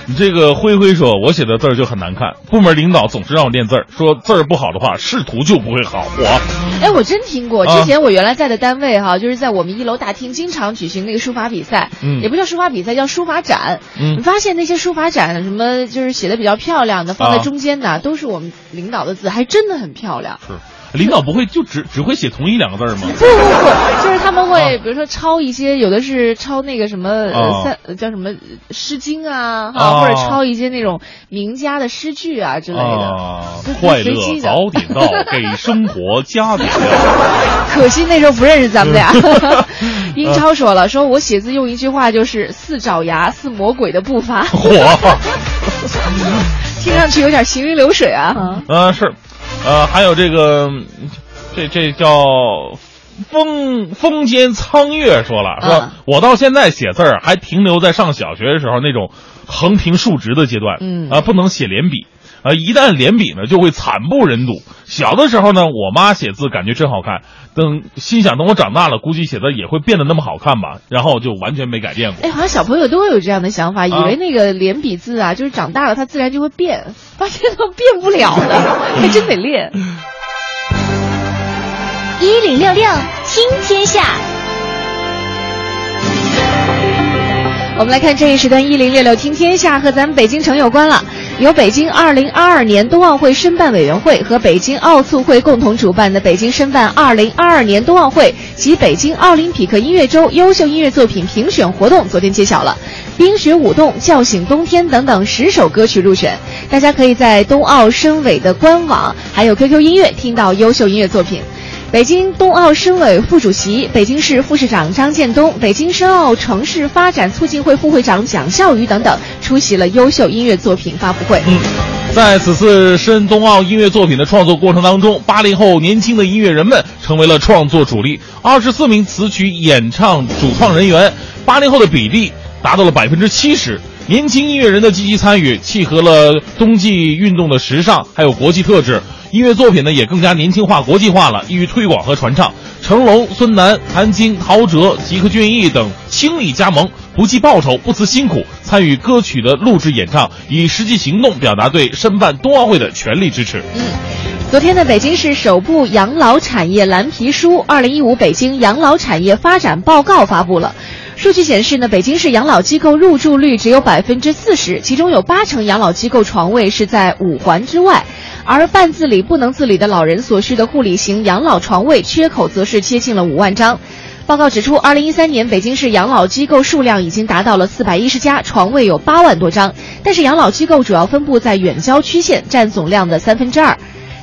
你这个灰灰说，我写的字儿就很难看，部门领导总是让我练字儿，说字儿不好的话，仕途就不会好。我哎，我真听过，啊之前我原来在的单位哈，就是在我们一楼大厅经常举行那个书法比赛，嗯也不叫书法比赛，叫书法展。嗯你发现那些书法展什么就是写的比较漂亮的，放在啊中间的，都是我们领导的字，还真的很漂亮。是领导不会就只只会写同一两个字儿吗？不不不，就是他们会，啊比如说抄一些，有的是抄那个什么呃啊三呃叫什么《诗经》啊，哈，啊或者抄一些那种名家的诗句啊之类的。啊就，快乐早点到，给生活加点料。可惜那时候不认识咱们俩。嗯英超说了，说我写字用一句话就是“似爪牙，似魔鬼的步伐嚯，”，听上去有点行云流水啊。嗯呃是，呃还有这个，这这叫风风间苍月说了，说、嗯我到现在写字儿还停留在上小学的时候那种横平竖直的阶段，嗯啊、不能写连笔。啊，一旦连笔呢，就会惨不忍睹。小的时候呢，我妈写字感觉真好看，等心想等我长大了，估计写的也会变得那么好看吧，然后就完全没改变过。哎，好像小朋友都会有这样的想法，以啊为那个连笔字啊，就是长大了它自然就会变，发现都变不了了，还真得练。一零六六听天下，我们来看这一时段一零六六听天下和咱们北京城有关了，由北京二零二二年冬奥会申办委员会和北京奥促会共同主办的北京申办二零二二年冬奥会及北京奥林匹克音乐周优秀音乐作品评选活动昨天揭晓了，《冰雪舞动》《叫醒冬天》等等十首歌曲入选，大家可以在冬奥申委的官网还有 QQ 音乐听到优秀音乐作品。北京冬奥申委副主席、北京市副市长张建东、北京申奥城市发展促进会副会长蒋孝宇等等出席了优秀音乐作品发布会。嗯，在此次申冬奥音乐作品的创作过程当中，八零后年轻的音乐人们成为了创作主力。二十四名词曲演唱主创人员，八零后的比例达到了百分之七十。年轻音乐人的积极参与，契合了冬季运动的时尚还有国际特质。音乐作品呢也更加年轻化、国际化了，易于推广和传唱。成龙、孙楠、谭晶、陶喆、吉克隽逸等倾力加盟，不计报酬、不辞辛苦参与歌曲的录制演唱，以实际行动表达对申办冬奥会的全力支持。嗯昨天呢，北京市首部养老产业蓝皮书《二零一五北京养老产业发展报告》发布了。数据显示呢，北京市养老机构入住率只有百分之四十，其中有八成养老机构床位是在五环之外，而半自理不能自理的老人所需的护理型养老床位缺口则是接近了五万张。报告指出，二零一三年北京市养老机构数量已经达到了四百一十家，床位有八万多张，但是养老机构主要分布在远郊区县，占总量的三分之二。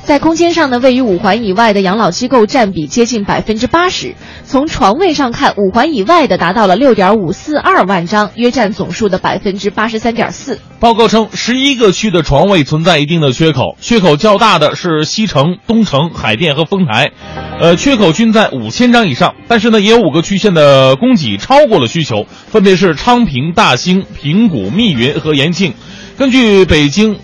在空间上呢，位于五环以外的养老机构占比接近百分之八十。从床位上看，五环以外的达到了六点五四二万张，约占总数的百分之八十三点四。报告称，十一个区的床位存在一定的缺口，缺口较大的是西城、东城、海淀和丰台，呃，缺口均在五千张以上。但是呢，也有五个区县的供给超过了需求，分别是昌平、大兴、平谷、密云和延庆。根据北京。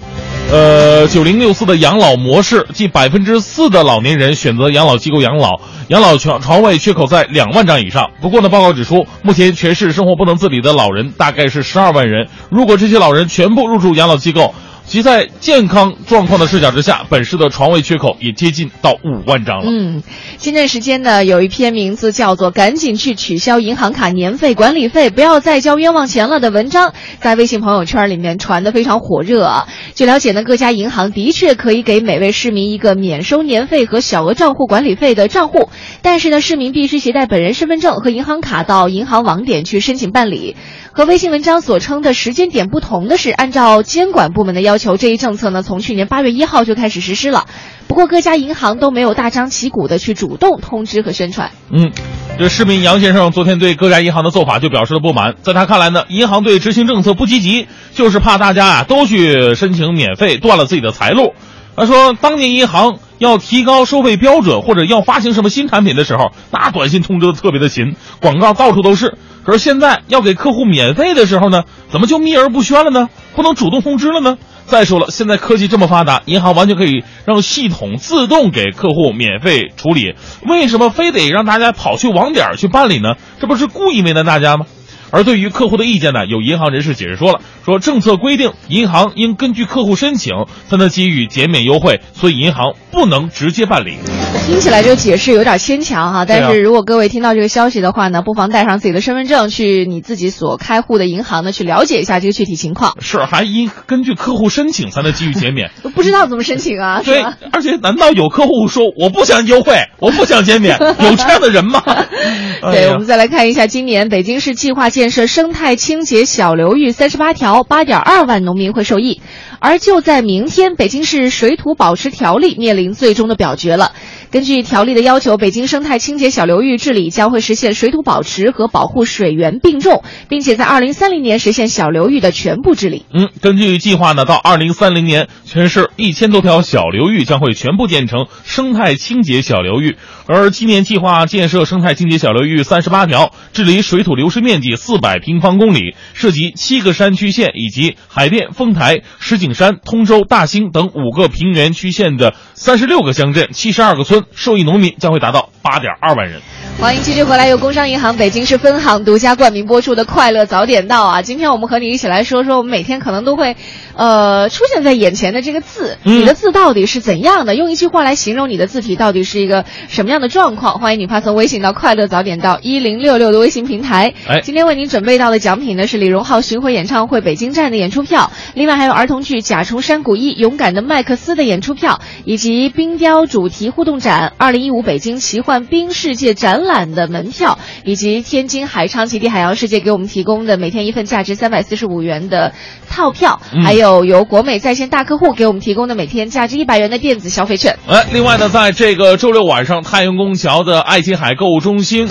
呃，九零六四的养老模式，近百分之四的老年人选择养老机构养老，养老床床位缺口在两万张以上。不过呢，报告指出，目前全市生活不能自理的老人大概是十二万人。如果这些老人全部入住养老机构，其在健康状况的视角之下，本市的床位缺口也接近到五万张了。嗯，前段时间呢，有一篇名字叫做“赶紧去取消银行卡年费管理费，不要再交冤枉钱了”的文章，在微信朋友圈里面传的非常火热啊。据了解呢，各家银行的确可以给每位市民一个免收年费和小额账户管理费的账户，但是呢，市民必须携带本人身份证和银行卡到银行网点去申请办理。和微信文章所称的时间点不同的是，按照监管部门的要求，这一政策呢，从去年八月一号就开始实施了。不过各家银行都没有大张旗鼓的去主动通知和宣传。嗯，这市民杨先生昨天对各家银行的做法就表示了不满，在他看来呢，银行对执行政策不积极，就是怕大家啊都去申请免费，断了自己的财路。他说，当年银行要提高收费标准或者要发行什么新产品的时候，那短信通知的特别的勤，广告到处都是。可是现在要给客户免费的时候呢，怎么就秘而不宣了呢？不能主动通知了呢？再说了，现在科技这么发达，银行完全可以让系统自动给客户免费处理，为什么非得让大家跑去网点去办理呢？这不是故意为难大家吗？而对于客户的意见呢，有银行人士解释说了，说政策规定银行应根据客户申请才能给予减免优惠，所以银行不能直接办理。听起来这个解释有点牵强哈，但是如果各位听到这个消息的话呢，不妨带上自己的身份证去你自己所开户的银行呢去了解一下这个具体情况。是，还应根据客户申请才能给予减免。不知道怎么申请啊？对，而且难道有客户说我不想优惠，我不想减免？有这样的人吗？对，我们再来看一下，今年北京市计划建建设生态清洁小流域三十八条，八点二万农民会受益。而就在明天，北京市水土保持条例面临最终的表决了。根据条例的要求，北京生态清洁小流域治理将会实现水土保持和保护水源并重，并且在二零三零年实现小流域的全部治理。嗯，根据计划呢，到二零三零年，全市一千多条小流域将会全部建成生态清洁小流域。而今年计划建设生态清洁小流域三十八条，治理水土流失面积四百平方公里，涉及七个山区县以及海淀、丰台、石景山、通州、大兴等五个平原区县的三十六个乡镇、七十二个村，受益农民将会达到八点二万人。欢迎继续回来，由工商银行北京市分行独家冠名播出的《快乐早点到》啊！今天我们和你一起来说说，我们每天可能都会，呃，出现在眼前的这个字，你的字到底是怎样的？用一句话来形容你的字体到底是一个什么样的状况？欢迎你发送微信到“快乐早点到”一零六六的微信平台。哎，今天为您准备到的奖品呢是李荣浩巡回演唱会北京站的演出票，另外还有儿童剧《甲虫山谷一勇敢的麦克斯》的演出票，以及冰雕主题互动展二零一五北京奇幻冰世界展览的门票，以及天津海昌极地海洋世界给我们提供的每天一份价值三百四十五元的套票，还有由国美在线大客户给我们提供的每天价值一百元的电子消费券。哎，另外呢，在这个周六晚上，太阳宫桥的爱琴海购物中心。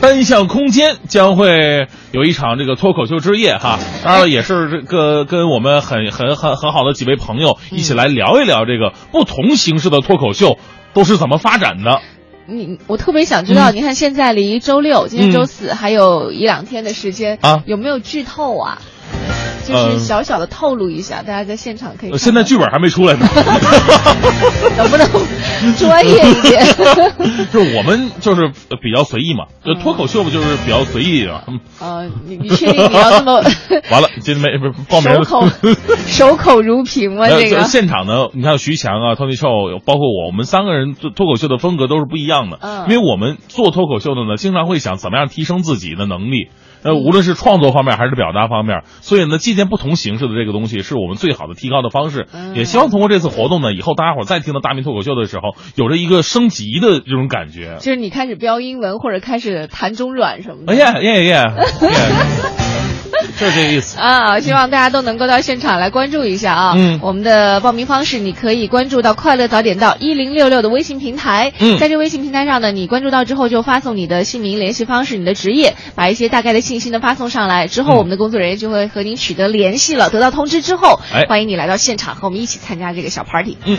单向空间将会有一场这个脱口秀之夜哈，当然了，也是这个跟我们很很很很好的几位朋友一起来聊一聊这个不同形式的脱口秀都是怎么发展的。你我特别想知道，你看现在离周六，今天周四还有一两天的时间啊，有没有剧透啊？就是小小的透露一下，大家在现场可以。现在剧本还没出来呢，能不能 专业一点？就是我们就是比较随意嘛，就脱口秀不就是比较随意的？呃，你你确定你要这么？完了，今天没不是报名守口守口如瓶吗？这个现场呢，你看徐强啊，Tony Show，包括我，我们三个人做脱口秀的风格都是不一样的。嗯，因为我们做脱口秀的呢，经常会想怎么样提升自己的能力。呃，无论是创作方面还是表达方面，所以呢，借鉴不同形式的这个东西是我们最好的提高的方式。也希望通过这次活动呢，以后大家伙再听到大明脱口秀的时候，有着一个升级的这种感觉。就是你开始标英文或者开始弹中软什么的。哎呀呀呀！就这意思啊！希望大家都能够到现场来关注一下啊！嗯，我们的报名方式你可以关注到“快乐早点到”一零六六的微信平台。嗯，在这微信平台上呢，你关注到之后就发送你的姓名、联系方式、你的职业，把一些大概的信息呢发送上来。之后我们的工作人员就会和您取得联系了。得到通知之后，哎，欢迎你来到现场和我们一起参加这个小 party。嗯。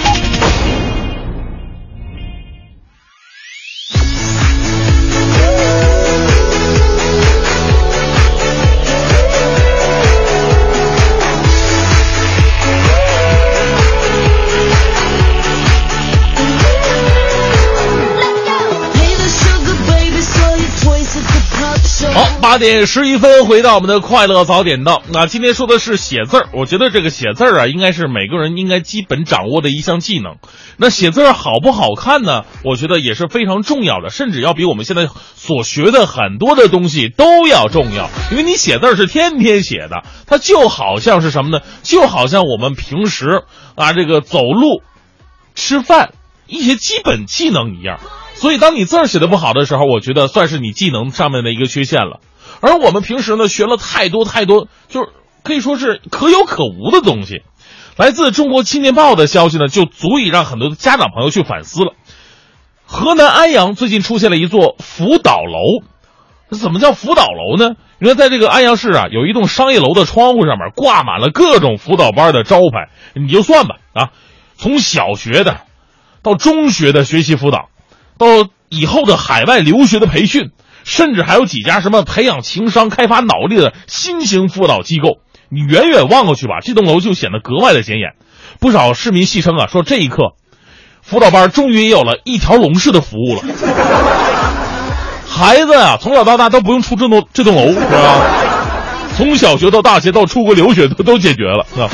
八点十一分，回到我们的快乐早点到。那今天说的是写字儿，我觉得这个写字儿啊，应该是每个人应该基本掌握的一项技能。那写字儿好不好看呢？我觉得也是非常重要的，甚至要比我们现在所学的很多的东西都要重要。因为你写字儿是天天写的，它就好像是什么呢？就好像我们平时啊，这个走路、吃饭一些基本技能一样。所以，当你字儿写的不好的时候，我觉得算是你技能上面的一个缺陷了。而我们平时呢学了太多太多，就是可以说是可有可无的东西。来自中国青年报的消息呢，就足以让很多的家长朋友去反思了。河南安阳最近出现了一座辅导楼，怎么叫辅导楼呢？原来在这个安阳市啊，有一栋商业楼的窗户上面挂满了各种辅导班的招牌，你就算吧啊，从小学的到中学的学习辅导，到以后的海外留学的培训，甚至还有几家什么培养情商、开发脑力的新型辅导机构。你远远望过去吧，这栋楼就显得格外的显眼。不少市民戏称啊，说这一刻。辅导班终于也有了一条龙式的服务了，孩子啊，从小到大都不用出这栋这栋楼，是吧？从小学到大学到出国留学都都解决了，是吧？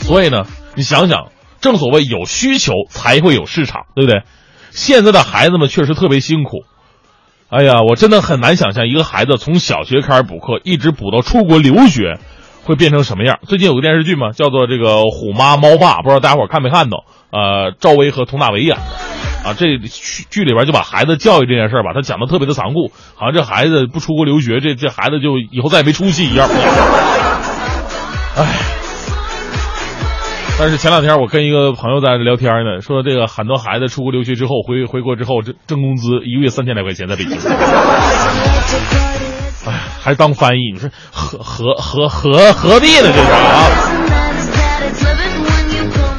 所以呢，你想想，正所谓有需求才会有市场，对不对？现在的孩子们确实特别辛苦，哎呀，我真的很难想象一个孩子从小学开始补课，一直补到出国留学。会变成什么样？最近有个电视剧嘛，叫做这个《虎妈猫爸》，不知道大家伙看没看到？呃，赵薇和佟大为演的，啊，这剧里边就把孩子教育这件事儿吧，他讲的特别的残酷，好像这孩子不出国留学，这这孩子就以后再也没出息一样。哎，但是前两天我跟一个朋友在聊天呢，说这个很多孩子出国留学之后回回国之后，挣挣工资一个月三千来块钱在北京。哎，还当翻译？你说何何何何何必呢？这是啊！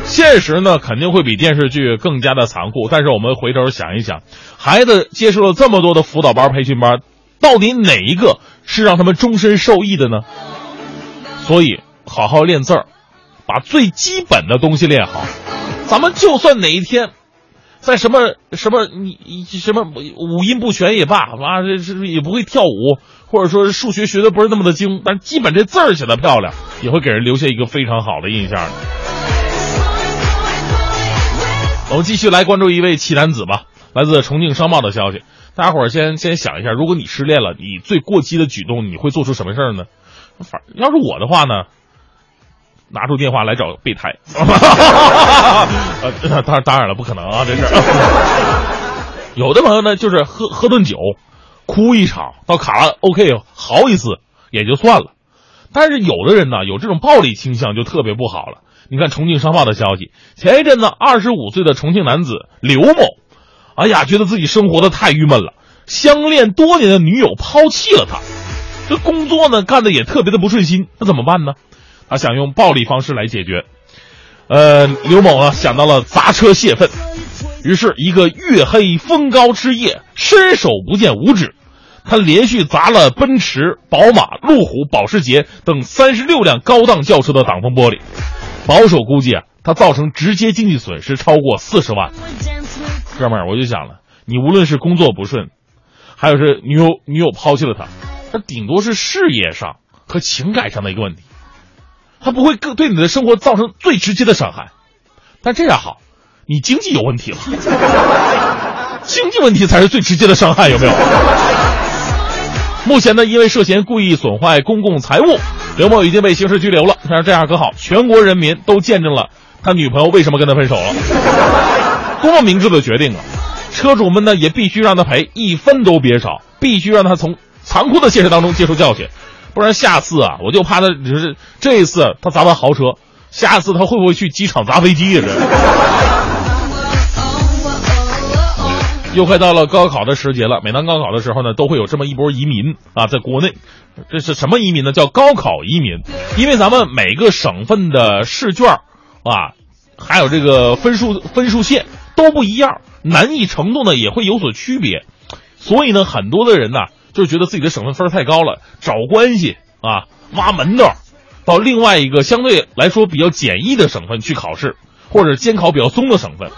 现实呢，肯定会比电视剧更加的残酷。但是我们回头想一想，孩子接受了这么多的辅导班、培训班，到底哪一个是让他们终身受益的呢？所以，好好练字儿，把最基本的东西练好。咱们就算哪一天，在什么什么你什么五音不全也罢，啊，这这也不会跳舞。或者说数学学的不是那么的精，但基本这字儿写的漂亮，也会给人留下一个非常好的印象。我们继续来关注一位奇男子吧，来自重庆商报的消息。大家伙儿先先想一下，如果你失恋了，你最过激的举动你会做出什么事儿呢？反要是我的话呢，拿出电话来找备胎。呃，当当然了，不可能啊，这是。有的朋友呢，就是喝喝顿酒。哭一场到卡拉 OK 嚎一次也就算了，但是有的人呢有这种暴力倾向就特别不好了。你看重庆商报的消息，前一阵子二十五岁的重庆男子刘某，哎呀，觉得自己生活的太郁闷了，相恋多年的女友抛弃了他，这工作呢干的也特别的不顺心，那怎么办呢？他想用暴力方式来解决。呃，刘某呢想到了砸车泄愤，于是一个月黑风高之夜，伸手不见五指。他连续砸了奔驰、宝马、路虎、保时捷等三十六辆高档轿车的挡风玻璃，保守估计啊，他造成直接经济损失超过四十万。哥们儿，我就想了，你无论是工作不顺，还有是女友女友抛弃了他，他顶多是事业上和情感上的一个问题，他不会更对你的生活造成最直接的伤害。但这样好，你经济有问题了，经济问题才是最直接的伤害，有没有？目前呢，因为涉嫌故意损坏公共财物，刘某已经被刑事拘留了。但是这样可好，全国人民都见证了他女朋友为什么跟他分手了，多么明智的决定啊！车主们呢也必须让他赔，一分都别少，必须让他从残酷的现实当中接受教训，不然下次啊，我就怕他只是这一次他砸完豪车，下次他会不会去机场砸飞机呀？这。又快到了高考的时节了，每当高考的时候呢，都会有这么一波移民啊，在国内，这是什么移民呢？叫高考移民，因为咱们每个省份的试卷啊，还有这个分数分数线都不一样，难易程度呢也会有所区别，所以呢，很多的人呢就觉得自己的省份分太高了，找关系啊，挖门道，到另外一个相对来说比较简易的省份去考试，或者监考比较松的省份。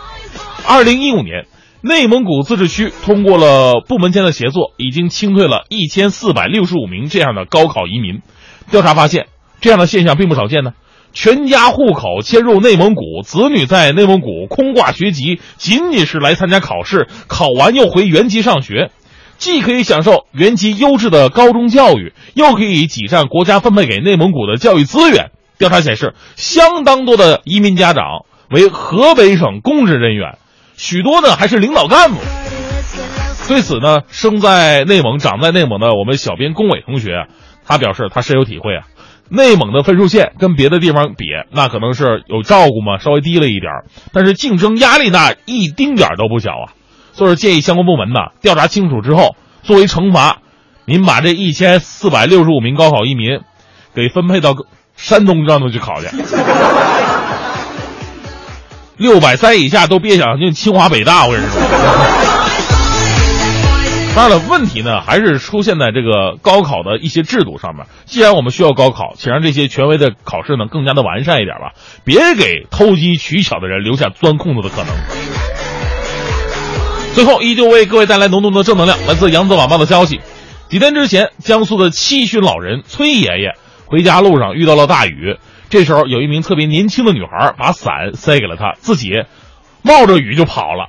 二零一五年。内蒙古自治区通过了部门间的协作，已经清退了一千四百六十五名这样的高考移民。调查发现，这样的现象并不少见呢。全家户口迁入内蒙古，子女在内蒙古空挂学籍，仅仅是来参加考试，考完又回原籍上学，既可以享受原籍优质的高中教育，又可以挤占国家分配给内蒙古的教育资源。调查显示，相当多的移民家长为河北省公职人员。许多呢还是领导干部，对此呢，生在内蒙、长在内蒙的我们小编龚伟同学，他表示他深有体会啊。内蒙的分数线跟别的地方比，那可能是有照顾嘛，稍微低了一点儿，但是竞争压力那一丁点儿都不小啊。所以建议相关部门呢调查清楚之后，作为惩罚，您把这一千四百六十五名高考移民给分配到山东让他们去考去。六百三以下都别想进清华北大，我跟你说。当然了，问题呢还是出现在这个高考的一些制度上面。既然我们需要高考，请让这些权威的考试呢更加的完善一点吧，别给偷机取巧的人留下钻空子的可能。最后，依旧为各位带来浓浓的正能量。来自扬子晚报的消息，几天之前，江苏的七旬老人崔爷爷回家路上遇到了大雨，这时候有一名特别年轻的女孩把伞塞给了他，自己冒着雨就跑了。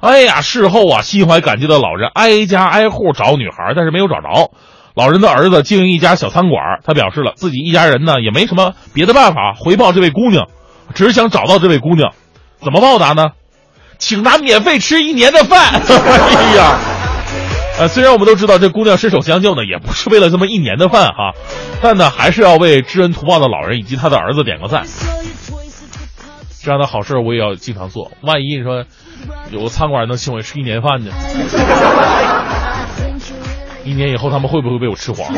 哎呀，事后啊，心怀感激的老人挨家挨户找女孩，但是没有找着。老人的儿子经营一家小餐馆，他表示了自己一家人呢也没什么别的办法回报这位姑娘，只想找到这位姑娘，怎么报答呢？请她免费吃一年的饭。哎呀，呃，虽然我们都知道这姑娘伸手相救呢，也不是为了这么一年的饭哈，但呢，还是要为知恩图报的老人以及他的儿子点个赞。这样的好事我也要经常做。万一你说有个餐馆能请我吃一年饭呢？一年以后他们会不会被我吃黄？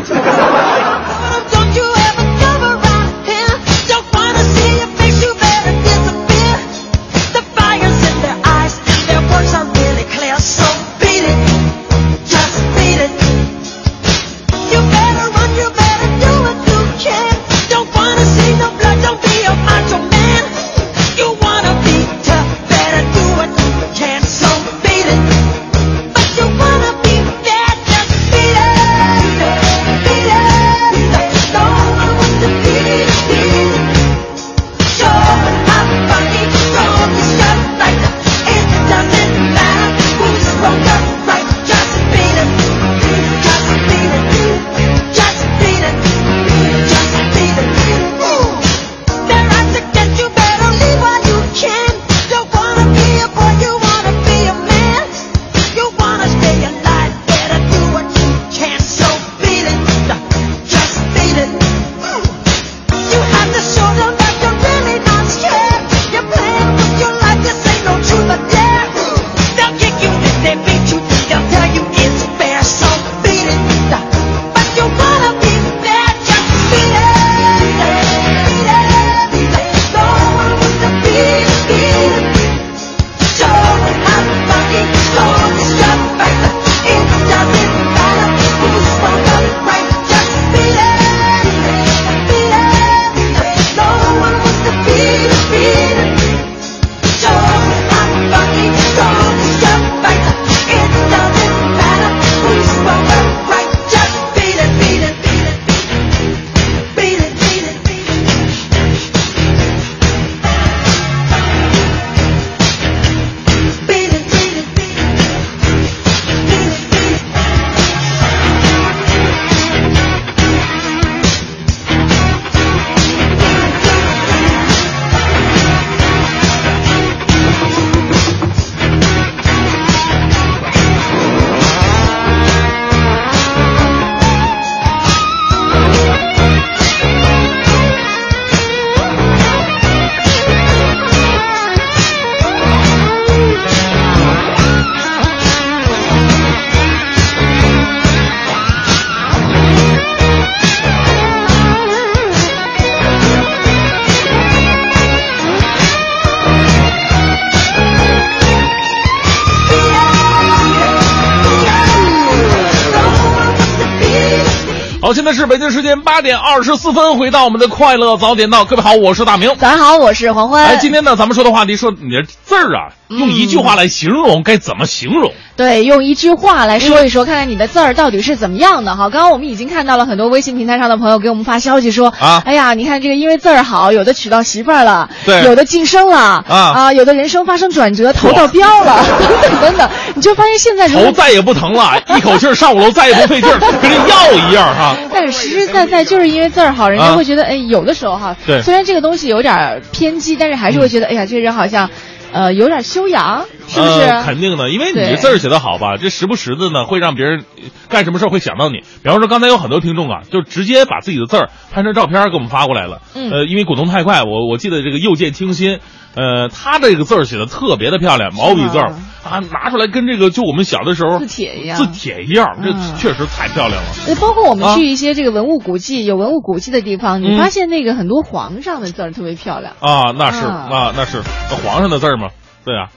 间八点二十四分，回到我们的快乐早点到，各位好，我是大明。早上好，我是黄欢。哎，今天呢，咱们说的话题说你的字儿啊，用一句话来形容，该怎么形容？对，用一句话来说一说，看看你的字儿到底是怎么样的哈。刚刚我们已经看到了很多微信平台上的朋友给我们发消息说，啊哎呀，你看这个因为字儿好，有的娶到媳妇儿了，对有的晋升了，啊啊有的人生发生转折，投到标了，等等等等，你就发现现在。头再也不疼了，一口气上五楼再也不费劲儿，跟这药一样哈。但是实实在在就是因为字儿好，人家啊。会觉得，哎，有的时候哈，对。虽然这个东西有点偏激，但是还是会觉得，哎呀，这个人好像，呃，有点修养，是不是？呃肯定的，因为你这字儿写得好吧，这时不时的呢会让别人呃干什么事儿会想到你。比方说刚才有很多听众啊，就直接把自己的字儿拍成照片给我们发过来了。嗯呃，因为滚动太快，我我记得这个又见清新，呃，他这个字儿写的特别的漂亮，毛笔字儿啊，拿出来跟这个就我们小的时候字帖一样字帖一样，这嗯确实太漂亮了。呃，包括我们啊去一些这个文物古迹、有文物古迹的地方，你嗯发现那个很多皇上的字儿特别漂亮。啊，那是啊啊，那是皇上的字儿吗？对啊，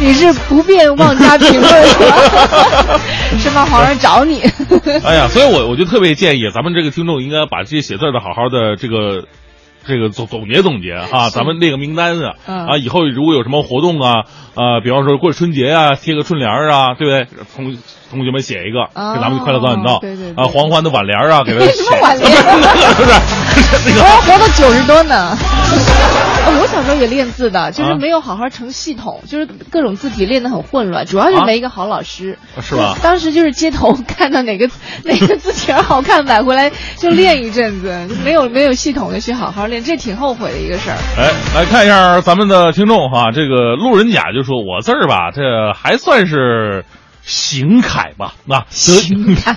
你是不便妄加评论是吧？生怕皇上找你。哎呀，所以我我就特别建议咱们这个听众应该把这些写字的好好的这个。这个总总结总结哈，咱们列个名单啊，嗯啊，以后如果有什么活动啊，啊，比方说过春节啊，贴个春联儿啊，对不对？同同学们写一个，哦给咱们快乐早点到，对对对啊，黄欢的挽联儿啊，给他写什么挽联 不是？那我个要活到九十多呢。哦我小时候也练字的，就是啊没有好好成系统，就是各种字体练得很混乱，主要是啊没一个好老师。是吧当时就是街头 看到哪个哪个字体儿好看，买回来就练一阵子，就没有没有系统的去好好练，这挺后悔的一个事儿。哎，来看一下咱们的听众哈，这个路人甲就说：“我字儿吧，这还算是行楷吧，那得行楷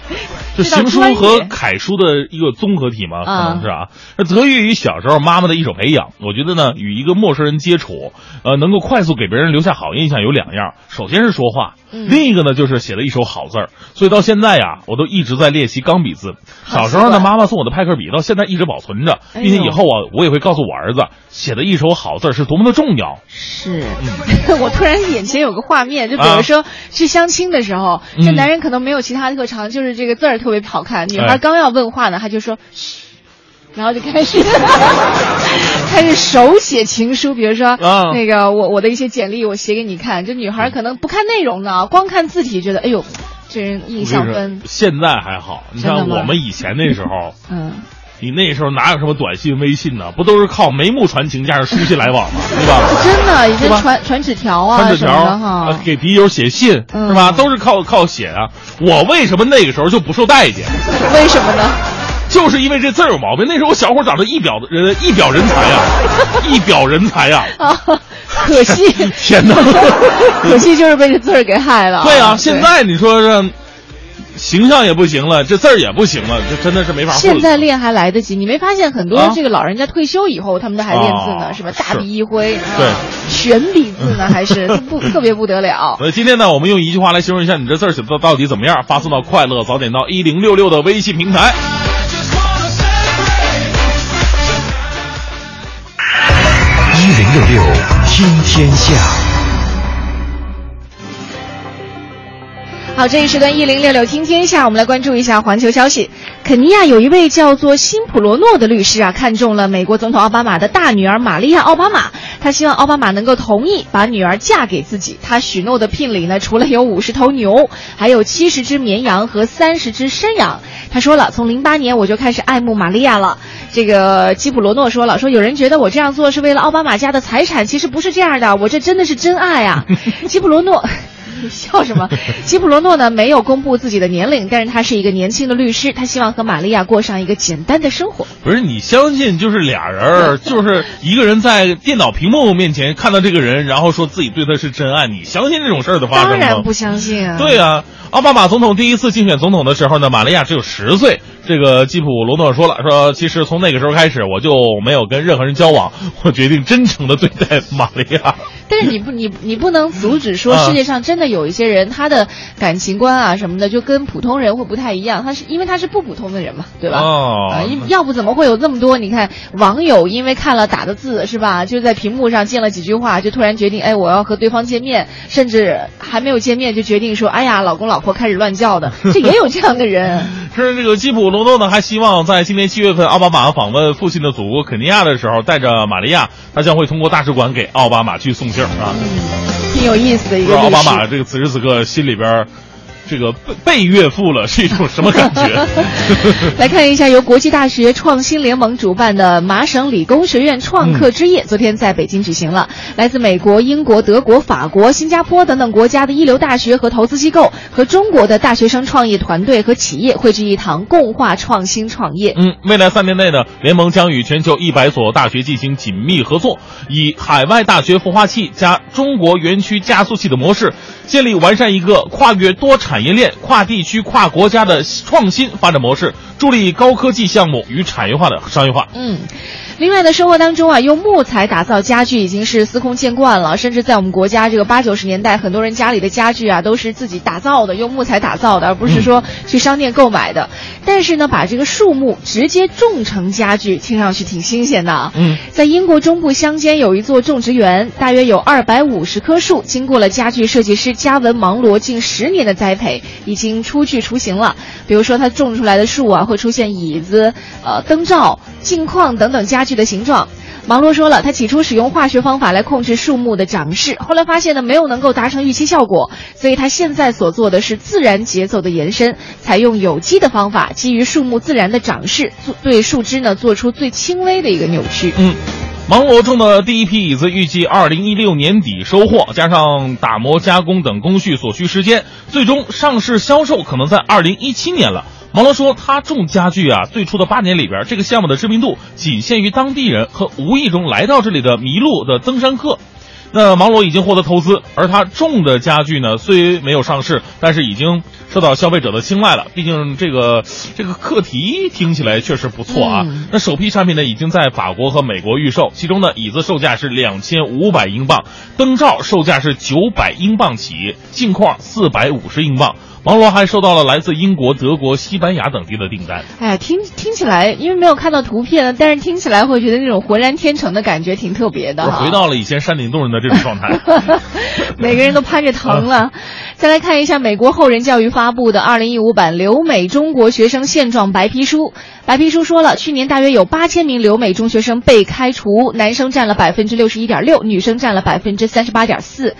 就这 行书和楷书的一个综合体嘛，可啊能是啊。那得益于小时候妈妈的一手培养，我觉得呢，与一个陌生人接触，呃，能够快速给别人留下好印象有两样，首先是说话，嗯另一个呢就是写了一手好字儿。所以到现在呀，我都一直在练习钢笔字。小时候呢，妈妈送我的派克笔到现在一直保存着，并且以后啊，我也会告诉我儿子，写的一手好字儿是多么的重要。是，我突然眼前有个画面，就比啊如说去相亲的时候，嗯。这男人可能没有其他特长，就是这个字儿特别好看，女哎孩刚要问话呢，他就说嘘。然后就开始 开始手写情书，比如说、啊。那个我我的一些简历我写给你看，这女孩可能不看内容呢，光看字体觉得哎呦，这人印象分，现在还好，你真的吗？看我们以前那时候，嗯，你那时候哪有什么短信、微信呢？不都是靠眉目传情加上书信来往吗？对吧？真的以前传传纸条啊传纸条给笔友写信嗯是吧？都是靠靠写啊。我为什么那个时候就不受待见？为什么呢？就是因为这字儿有毛病。那时候我小伙长得一表的人一表人才呀，一表人才呀！啊，可惜，天哪！可惜就是被这字儿给害了。对啊，现在你说这形象也不行了，这字儿也不行了，这真的是没法。现在练还来得及，你没发现很多啊这个老人家退休以后，他们都还练字呢，啊是吧？大笔一挥，啊对，悬笔字呢，还是 不特别不得了。所 以今天呢，我们用一句话来形容一下你这字儿写的到底怎么样，发送到快乐早点到一零六六的微信平台。一零六六听天下。好，这一时段一零六六听天下，我们来关注一下环球消息。肯尼亚有一位叫做辛普罗诺的律师啊，看中了美国总统奥巴马的大女儿玛利亚·奥巴马，他希望奥巴马能够同意把女儿嫁给自己。他许诺的聘礼呢，除了有五十头牛，还有七十只绵羊和三十只山羊。他说了，从零八年我就开始爱慕玛利亚了。这个基普罗诺说了，说有人觉得我这样做是为了奥巴马家的财产，其实不是这样的，我这真的是真爱啊。基普罗诺。你 笑什么？吉普罗诺呢没有公布自己的年龄，但是他是一个年轻的律师，他希望和玛利亚过上一个简单的生活。不是你相信，就是俩人儿，就是一个人在电脑屏幕面前看到这个人，然后说自己对他是真爱，你相信这种事儿的发生吗？当然不相信啊！对呀、奥巴马总统第一次竞选总统的时候呢，玛利亚只有十岁。这个基普罗诺说了，说其实从那个时候开始，我就没有跟任何人交往，我决定真诚的对待玛利亚。但是你不你你不能阻止说啊世界上真的有一些人他的感情观啊什么的就跟普通人会不太一样，他是因为他是不普通的人嘛，对吧？哦啊，要不怎么会有这么多？你看网友因为看了打的字是吧，就在屏幕上见了几句话，就突然决定哎我要和对方见面，甚至还没有见面就决定说哎呀老公老婆开始乱叫的，这也有这样的人。是这个基普罗诺呢，还希望在今年七月份奥巴马访问父亲的祖国肯尼亚的时候，带着玛利亚，他将会通过大使馆给奥巴马去送信儿啊。挺有意思的一个律师。巴马这个此时此刻心里边儿这个被被岳父了是一种什么感觉？来看一下由国际大学创新联盟主办的麻省理工学院创客之夜，昨天在北京举行了。来自美国、英国、德国、法国、新加坡等等国家的一流大学和投资机构，和中国的大学生创业团队和企业汇聚一堂，共话创新创业。嗯，未来三年内呢，联盟将与全球一百所大学进行紧密合作，以海外大学孵化器加中国园区加速器的模式，建立完善一个跨越多产产业链、跨地区、跨国家的创新发展模式，助力高科技项目与产业化的商业化。嗯，另外呢，生活当中啊，用木材打造家具已经是司空见惯了，甚至在我们国家这个八九十年代，很多人家里的家具啊都是自己打造的，用木材打造的，而不是说去商店购买的。但是呢，把这个树木直接种成家具，听上去挺新鲜的啊。嗯，在英国中部乡间有一座种植园，大约有二百五十棵树，经过了家具设计师加文芒罗近十年的栽培，已经初具雏形了。比如说，它种出来的树啊，会出现椅子、呃灯罩、镜框等等家具的形状。芒罗说了，他起初使用化学方法来控制树木的长势，后来发现呢没有能够达成预期效果，所以他现在所做的是自然节奏的延伸，采用有机的方法，基于树木自然的长势，做对树枝呢做出最轻微的一个扭曲。嗯，芒罗种的第一批椅子预计二零一六年底收获，加上打磨加工等工序所需时间，最终上市销售可能在二零一七年了。芒罗说，他种家具啊，最初的八年里边，这个项目的知名度仅限于当地人和无意中来到这里的迷路的登山客。那芒罗已经获得投资，而他种的家具呢，虽没有上市，但是已经受到消费者的青睐了。毕竟这个这个课题听起来确实不错啊。嗯那首批产品呢，已经在法国和美国预售，其中呢，椅子售价是两千五百英镑，灯罩售价是九百英镑起，镜框四百五十英镑。芒罗还收到了来自英国、德国、西班牙等地的订单。哎呀，听听起来，因为没有看到图片，但是听起来会觉得那种浑然天成的感觉挺特别的。我回到了以前山顶洞人的这种状态。每个人都攀着疼了。再来看一下美国后人教育发布的二零一五版留美中国学生现状白皮书。白皮书说了，去年大约有八千名留美中学生被开除，男生占了百分之六十一点六，女生占了百分之三十八点四。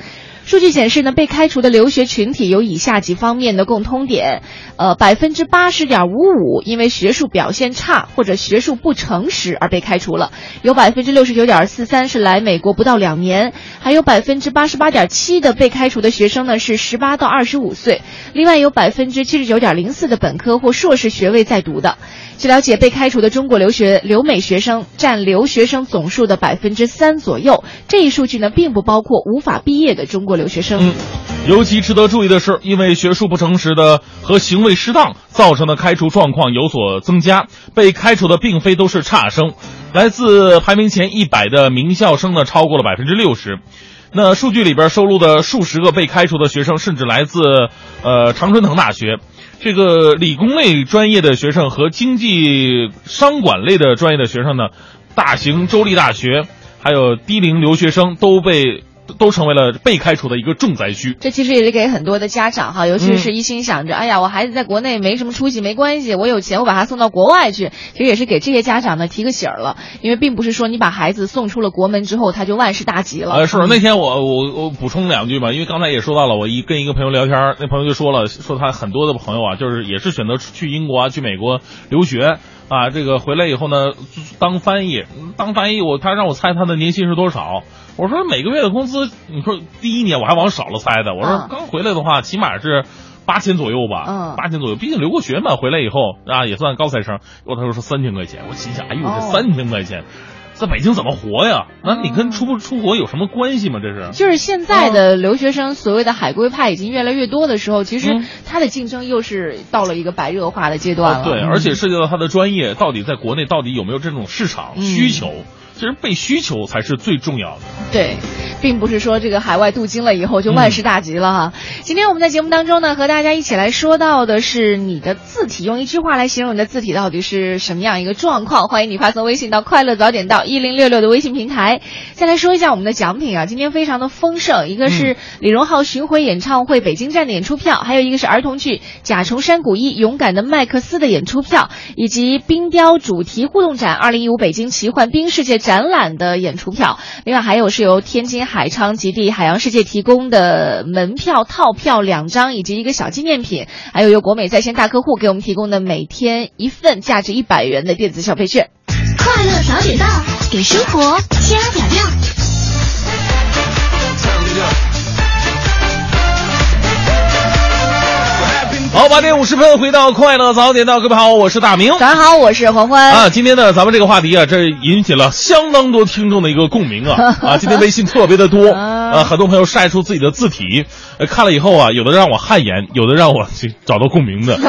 数据显示呢，被开除的留学群体有以下几方面的共通点，呃，百分之八十点五五因为学术表现差或者学术不诚实而被开除了，有百分之六十九点四三是来美国不到两年，还有百分之八十八点七的被开除的学生呢是十八到二十五岁，另外有百分之七十九点零四的本科或硕士学位在读的。据了解，被开除的中国留学留美学生占留学生总数的百分之三左右，这一数据呢并不包括无法毕业的中国留学生。嗯，尤其值得注意的是，因为学术不诚实的和行为失当造成的开除状况有所增加。被开除的并非都是差生，来自排名前一百的名校生呢超过了百分之六十。那数据里边收录的数十个被开除的学生，甚至来自呃常春藤大学。这个理工类专业的学生和经济商管类的专业的学生呢，大型州立大学还有低龄留学生都被都成为了被开除的一个重灾区。这其实也是给很多的家长哈，尤其是一心想着，哎呀，我孩子在国内没什么出息，没关系，我有钱，我把他送到国外去。其实也是给这些家长呢提个醒儿了，因为并不是说你把孩子送出了国门之后，他就万事大吉了。呃，是嗯那天我我我补充两句吧，因为刚才也说到了，我一跟一个朋友聊天，那朋友就说了，说他很多的朋友啊，就是也是选择去英国啊，去美国留学啊，这个回来以后呢，当翻译，当翻译我他让我猜他的年薪是多少，我说每个月的工资，你说第一年我还往少了猜的，我说嗯刚回来的话，起码是。八千左右吧，嗯八千左右，毕竟留过学嘛，回来以后啊也算高材生。我他说是三千块钱，我心想，哎呦，哦这三千块钱，在北京怎么活呀？那你跟出不出国有什么关系吗？这是？就是现在的留学生，所谓的海归派已经越来越多的时候，其实嗯他的竞争又是到了一个白热化的阶段了。啊对，嗯而且涉及到他的专业到底在国内到底有没有这种市场嗯需求，其实被需求才是最重要的。对，并不是说这个海外镀金了以后就万事大吉了哈。今天我们在节目当中呢，和大家一起来说到的是你的字体，用一句话来形容你的字体到底是什么样一个状况？欢迎你发送微信到快乐早点到一零六六的微信平台。再来说一下我们的奖品啊，今天非常的丰盛，一个是李荣浩巡回演唱会北京站的演出票，还有一个是儿童剧《甲虫山谷一勇敢的麦克斯》的演出票，以及冰雕主题互动展二零一五北京奇幻冰世界展览的演出票。另外还有是由天津海昌极地海洋世界提供的门票套票两张，以及一个小纪念品，还有由国美在线大客户给我们提供的每天一份价值一百元的电子消费券。快乐早点到，给生活加点料。好，八点五十分回到快乐早点到，各位好，我是大明。早上好，我是黄欢。啊，今天呢，咱们这个话题啊，这引起了相当多听众的一个共鸣啊 啊！今天微信特别的多 啊，很多朋友晒出自己的字体，呃，看了以后啊，有的让我汗颜，有的让我去找到共鸣的。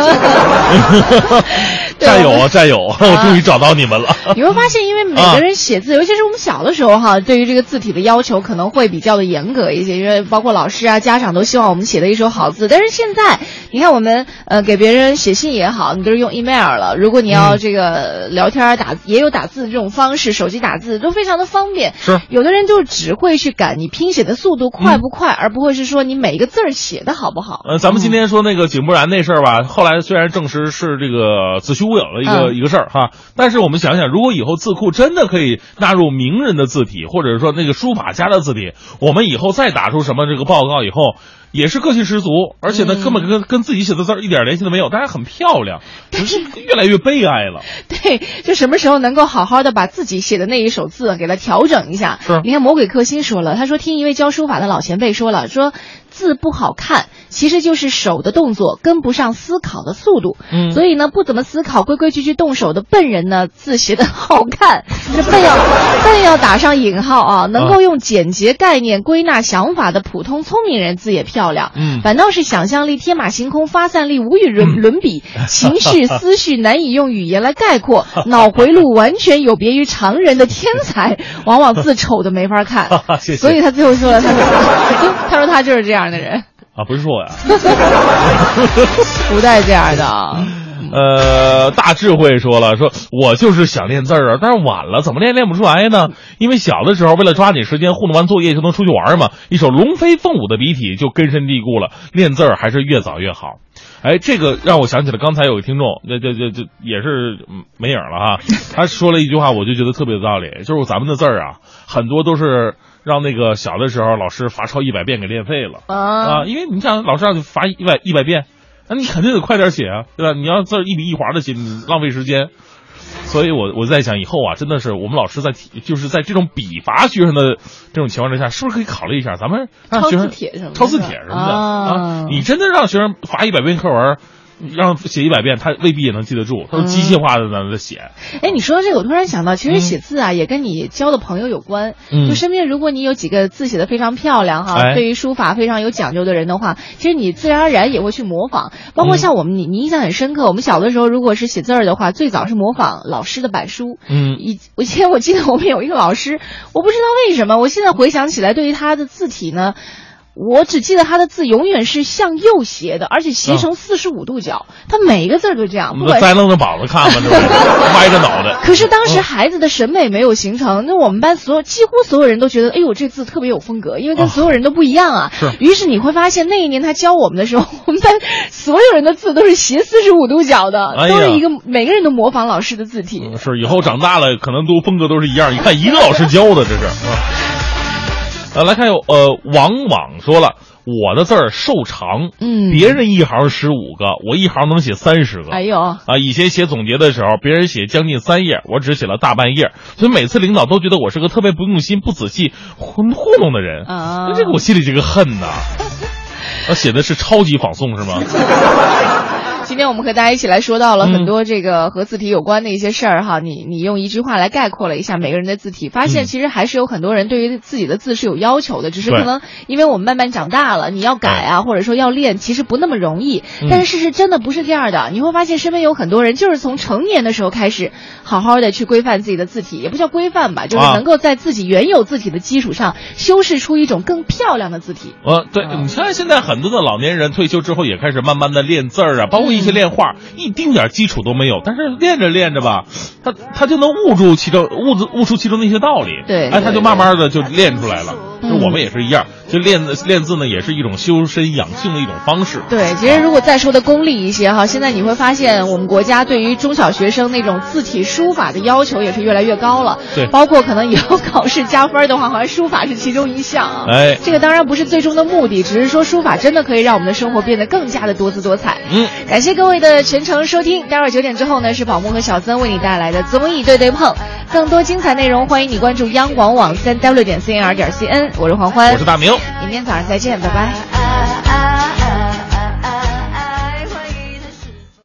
战友啊，战友，我终于找到你们了。你会发现，因为每个人写字，尤其是我们小的时候哈，对于这个字体的要求可能会比较的严格一些，因为包括老师啊、家长都希望我们写的一手好字。但是现在，你看我们呃给别人写信也好，你都是用 email 了。如果你要这个聊天打，也有打字这种方式，手机打字都非常的方便。是，有的人就只会去赶你拼写的速度快不快，而不会是说你每一个字儿写的好不好。呃，咱们今天说那个井柏然那事儿吧，后来虽然证实是这个子虚乌有的一个、嗯一个事儿哈，但是我们想想，如果以后字库真的可以纳入名人的字体，或者是说那个书法家的字体，我们以后再打出什么这个报告以后。也是个性十足，而且呢，嗯根本跟跟自己写的字儿一点联系都没有，但是很漂亮，只是越来越悲哀了。对，就什么时候能够好好的把自己写的那一手字给它调整一下？是你看魔鬼克星说了，他说听一位教书法的老前辈说了，说字不好看，其实就是手的动作跟不上思考的速度。嗯所以呢，不怎么思考、规规矩矩动手的笨人呢，字写的好看，这笨要笨要打上引号啊，能够用简洁概念归纳想法的普通聪明人字也漂亮。嗯反倒是想象力天马行空、发散力无与伦伦比，情绪思绪难以用语言来概括，脑回路完全有别于常人的天才，往往字丑的没法看。谢谢所以他最后说了，他说 他说他就是这样的人，啊，不是说我呀。不带这样的啊。呃，大智慧说了，说我就是想练字儿啊，但是晚了，怎么练练不出来呢？因为小的时候为了抓紧时间糊弄完作业就能出去玩嘛，一首龙飞凤舞的笔体就根深蒂固了。练字儿还是越早越好。哎，这个让我想起了刚才有个听众，这这这这也是嗯没影了哈。他说了一句话，我就觉得特别有道理，就是咱们的字儿啊，很多都是让那个小的时候老师罚抄一百遍给练废了啊啊，因为你想老师让你罚一百一百遍。那你肯定得快点写啊，对吧？你要字儿一笔一划的写，你浪费时间。所以我我在想，以后啊，真的是我们老师在提就是在这种笔罚学生的这种情况之下，是不是可以考虑一下，咱们让抄学生字帖什么的抄字帖什么的啊你真的让学生罚一百遍课文，让写一百遍，他未必也能记得住，他是机械化的在那写。哎，你说到这个，我突然想到，其实写字啊，也跟你交的朋友有关。嗯就身边如果你有几个字写的非常漂亮哈，哎对于书法非常有讲究的人的话，其实你自然而然也会去模仿。包括像我们，你你印象很深刻，我们小的时候如果是写字儿的话，最早是模仿老师的板书。嗯以以前我记得我们有一个老师，我不知道为什么，我现在回想起来，对于他的字体呢。我只记得他的字永远是向右斜的，而且斜成四十五度角，他每一个字都这样，我们不管栽愣着膀子看吧，这不 歪着脑袋。可是当时孩子的审美没有形成，那我们班所有几乎所有人都觉得，哎呦，这字特别有风格，因为跟所有人都不一样啊。是于是你会发现，那一年他教我们的时候，我们班所有人的字都是斜四十五度角的，哎都是一个每个人都模仿老师的字体。嗯是以后长大了，可能都风格都是一样。你看一个老师教的，这是啊。呃，来看有呃，王网说了，我的字儿瘦长，嗯别人一行十五个，我一行能写三十个。哎呦，啊，以前写总结的时候，别人写将近三页，我只写了大半页，所以每次领导都觉得我是个特别不用心、不仔细、糊糊弄的人。啊那这个我心里这个恨呐。我写的是超级仿宋是吗？今天我们和大家一起来说到了嗯。很多这个和字体有关的一些事儿哈，你你用一句话来概括了一下每个人的字体，发现嗯。其实还是有很多人对于自己的字是有要求的，只是可能因为我们慢慢长大了，你要改啊，或者说要练，其实不那么容易。嗯但是事实真的不是这样的，你会发现身边有很多人就是从成年的时候开始，好好的去规范自己的字体，也不叫规范吧，就是啊能够在自己原有字体的基础上修饰出一种更漂亮的字体。呃，对，嗯你看现在很多的老年人退休之后也开始慢慢的练字儿啊，包括一些练画，一丁点基础都没有，但是练着练着吧，他他就能悟出其中悟出悟出其中的一些道理，对哎，他就慢慢的就练出来了。就我们也是一样，就练练字呢，也是一种修身养性的一种方式。对，其实如果再说的功利一些哈，现在你会发现我们国家对于中小学生那种字体书法的要求也是越来越高了。对包括可能以后考试加分的话，好像书法是其中一项啊。哎这个当然不是最终的目的，只是说书法真的可以让我们的生活变得更加的多姿多彩。嗯，感谢各位的全程收听，待会儿九点之后呢是宝木和小曾为你带来的综艺对对碰，更多精彩内容欢迎你关注央广网三 w 点 cnr 点 cn，我是黄欢，我是大明，明天早上再见，拜拜。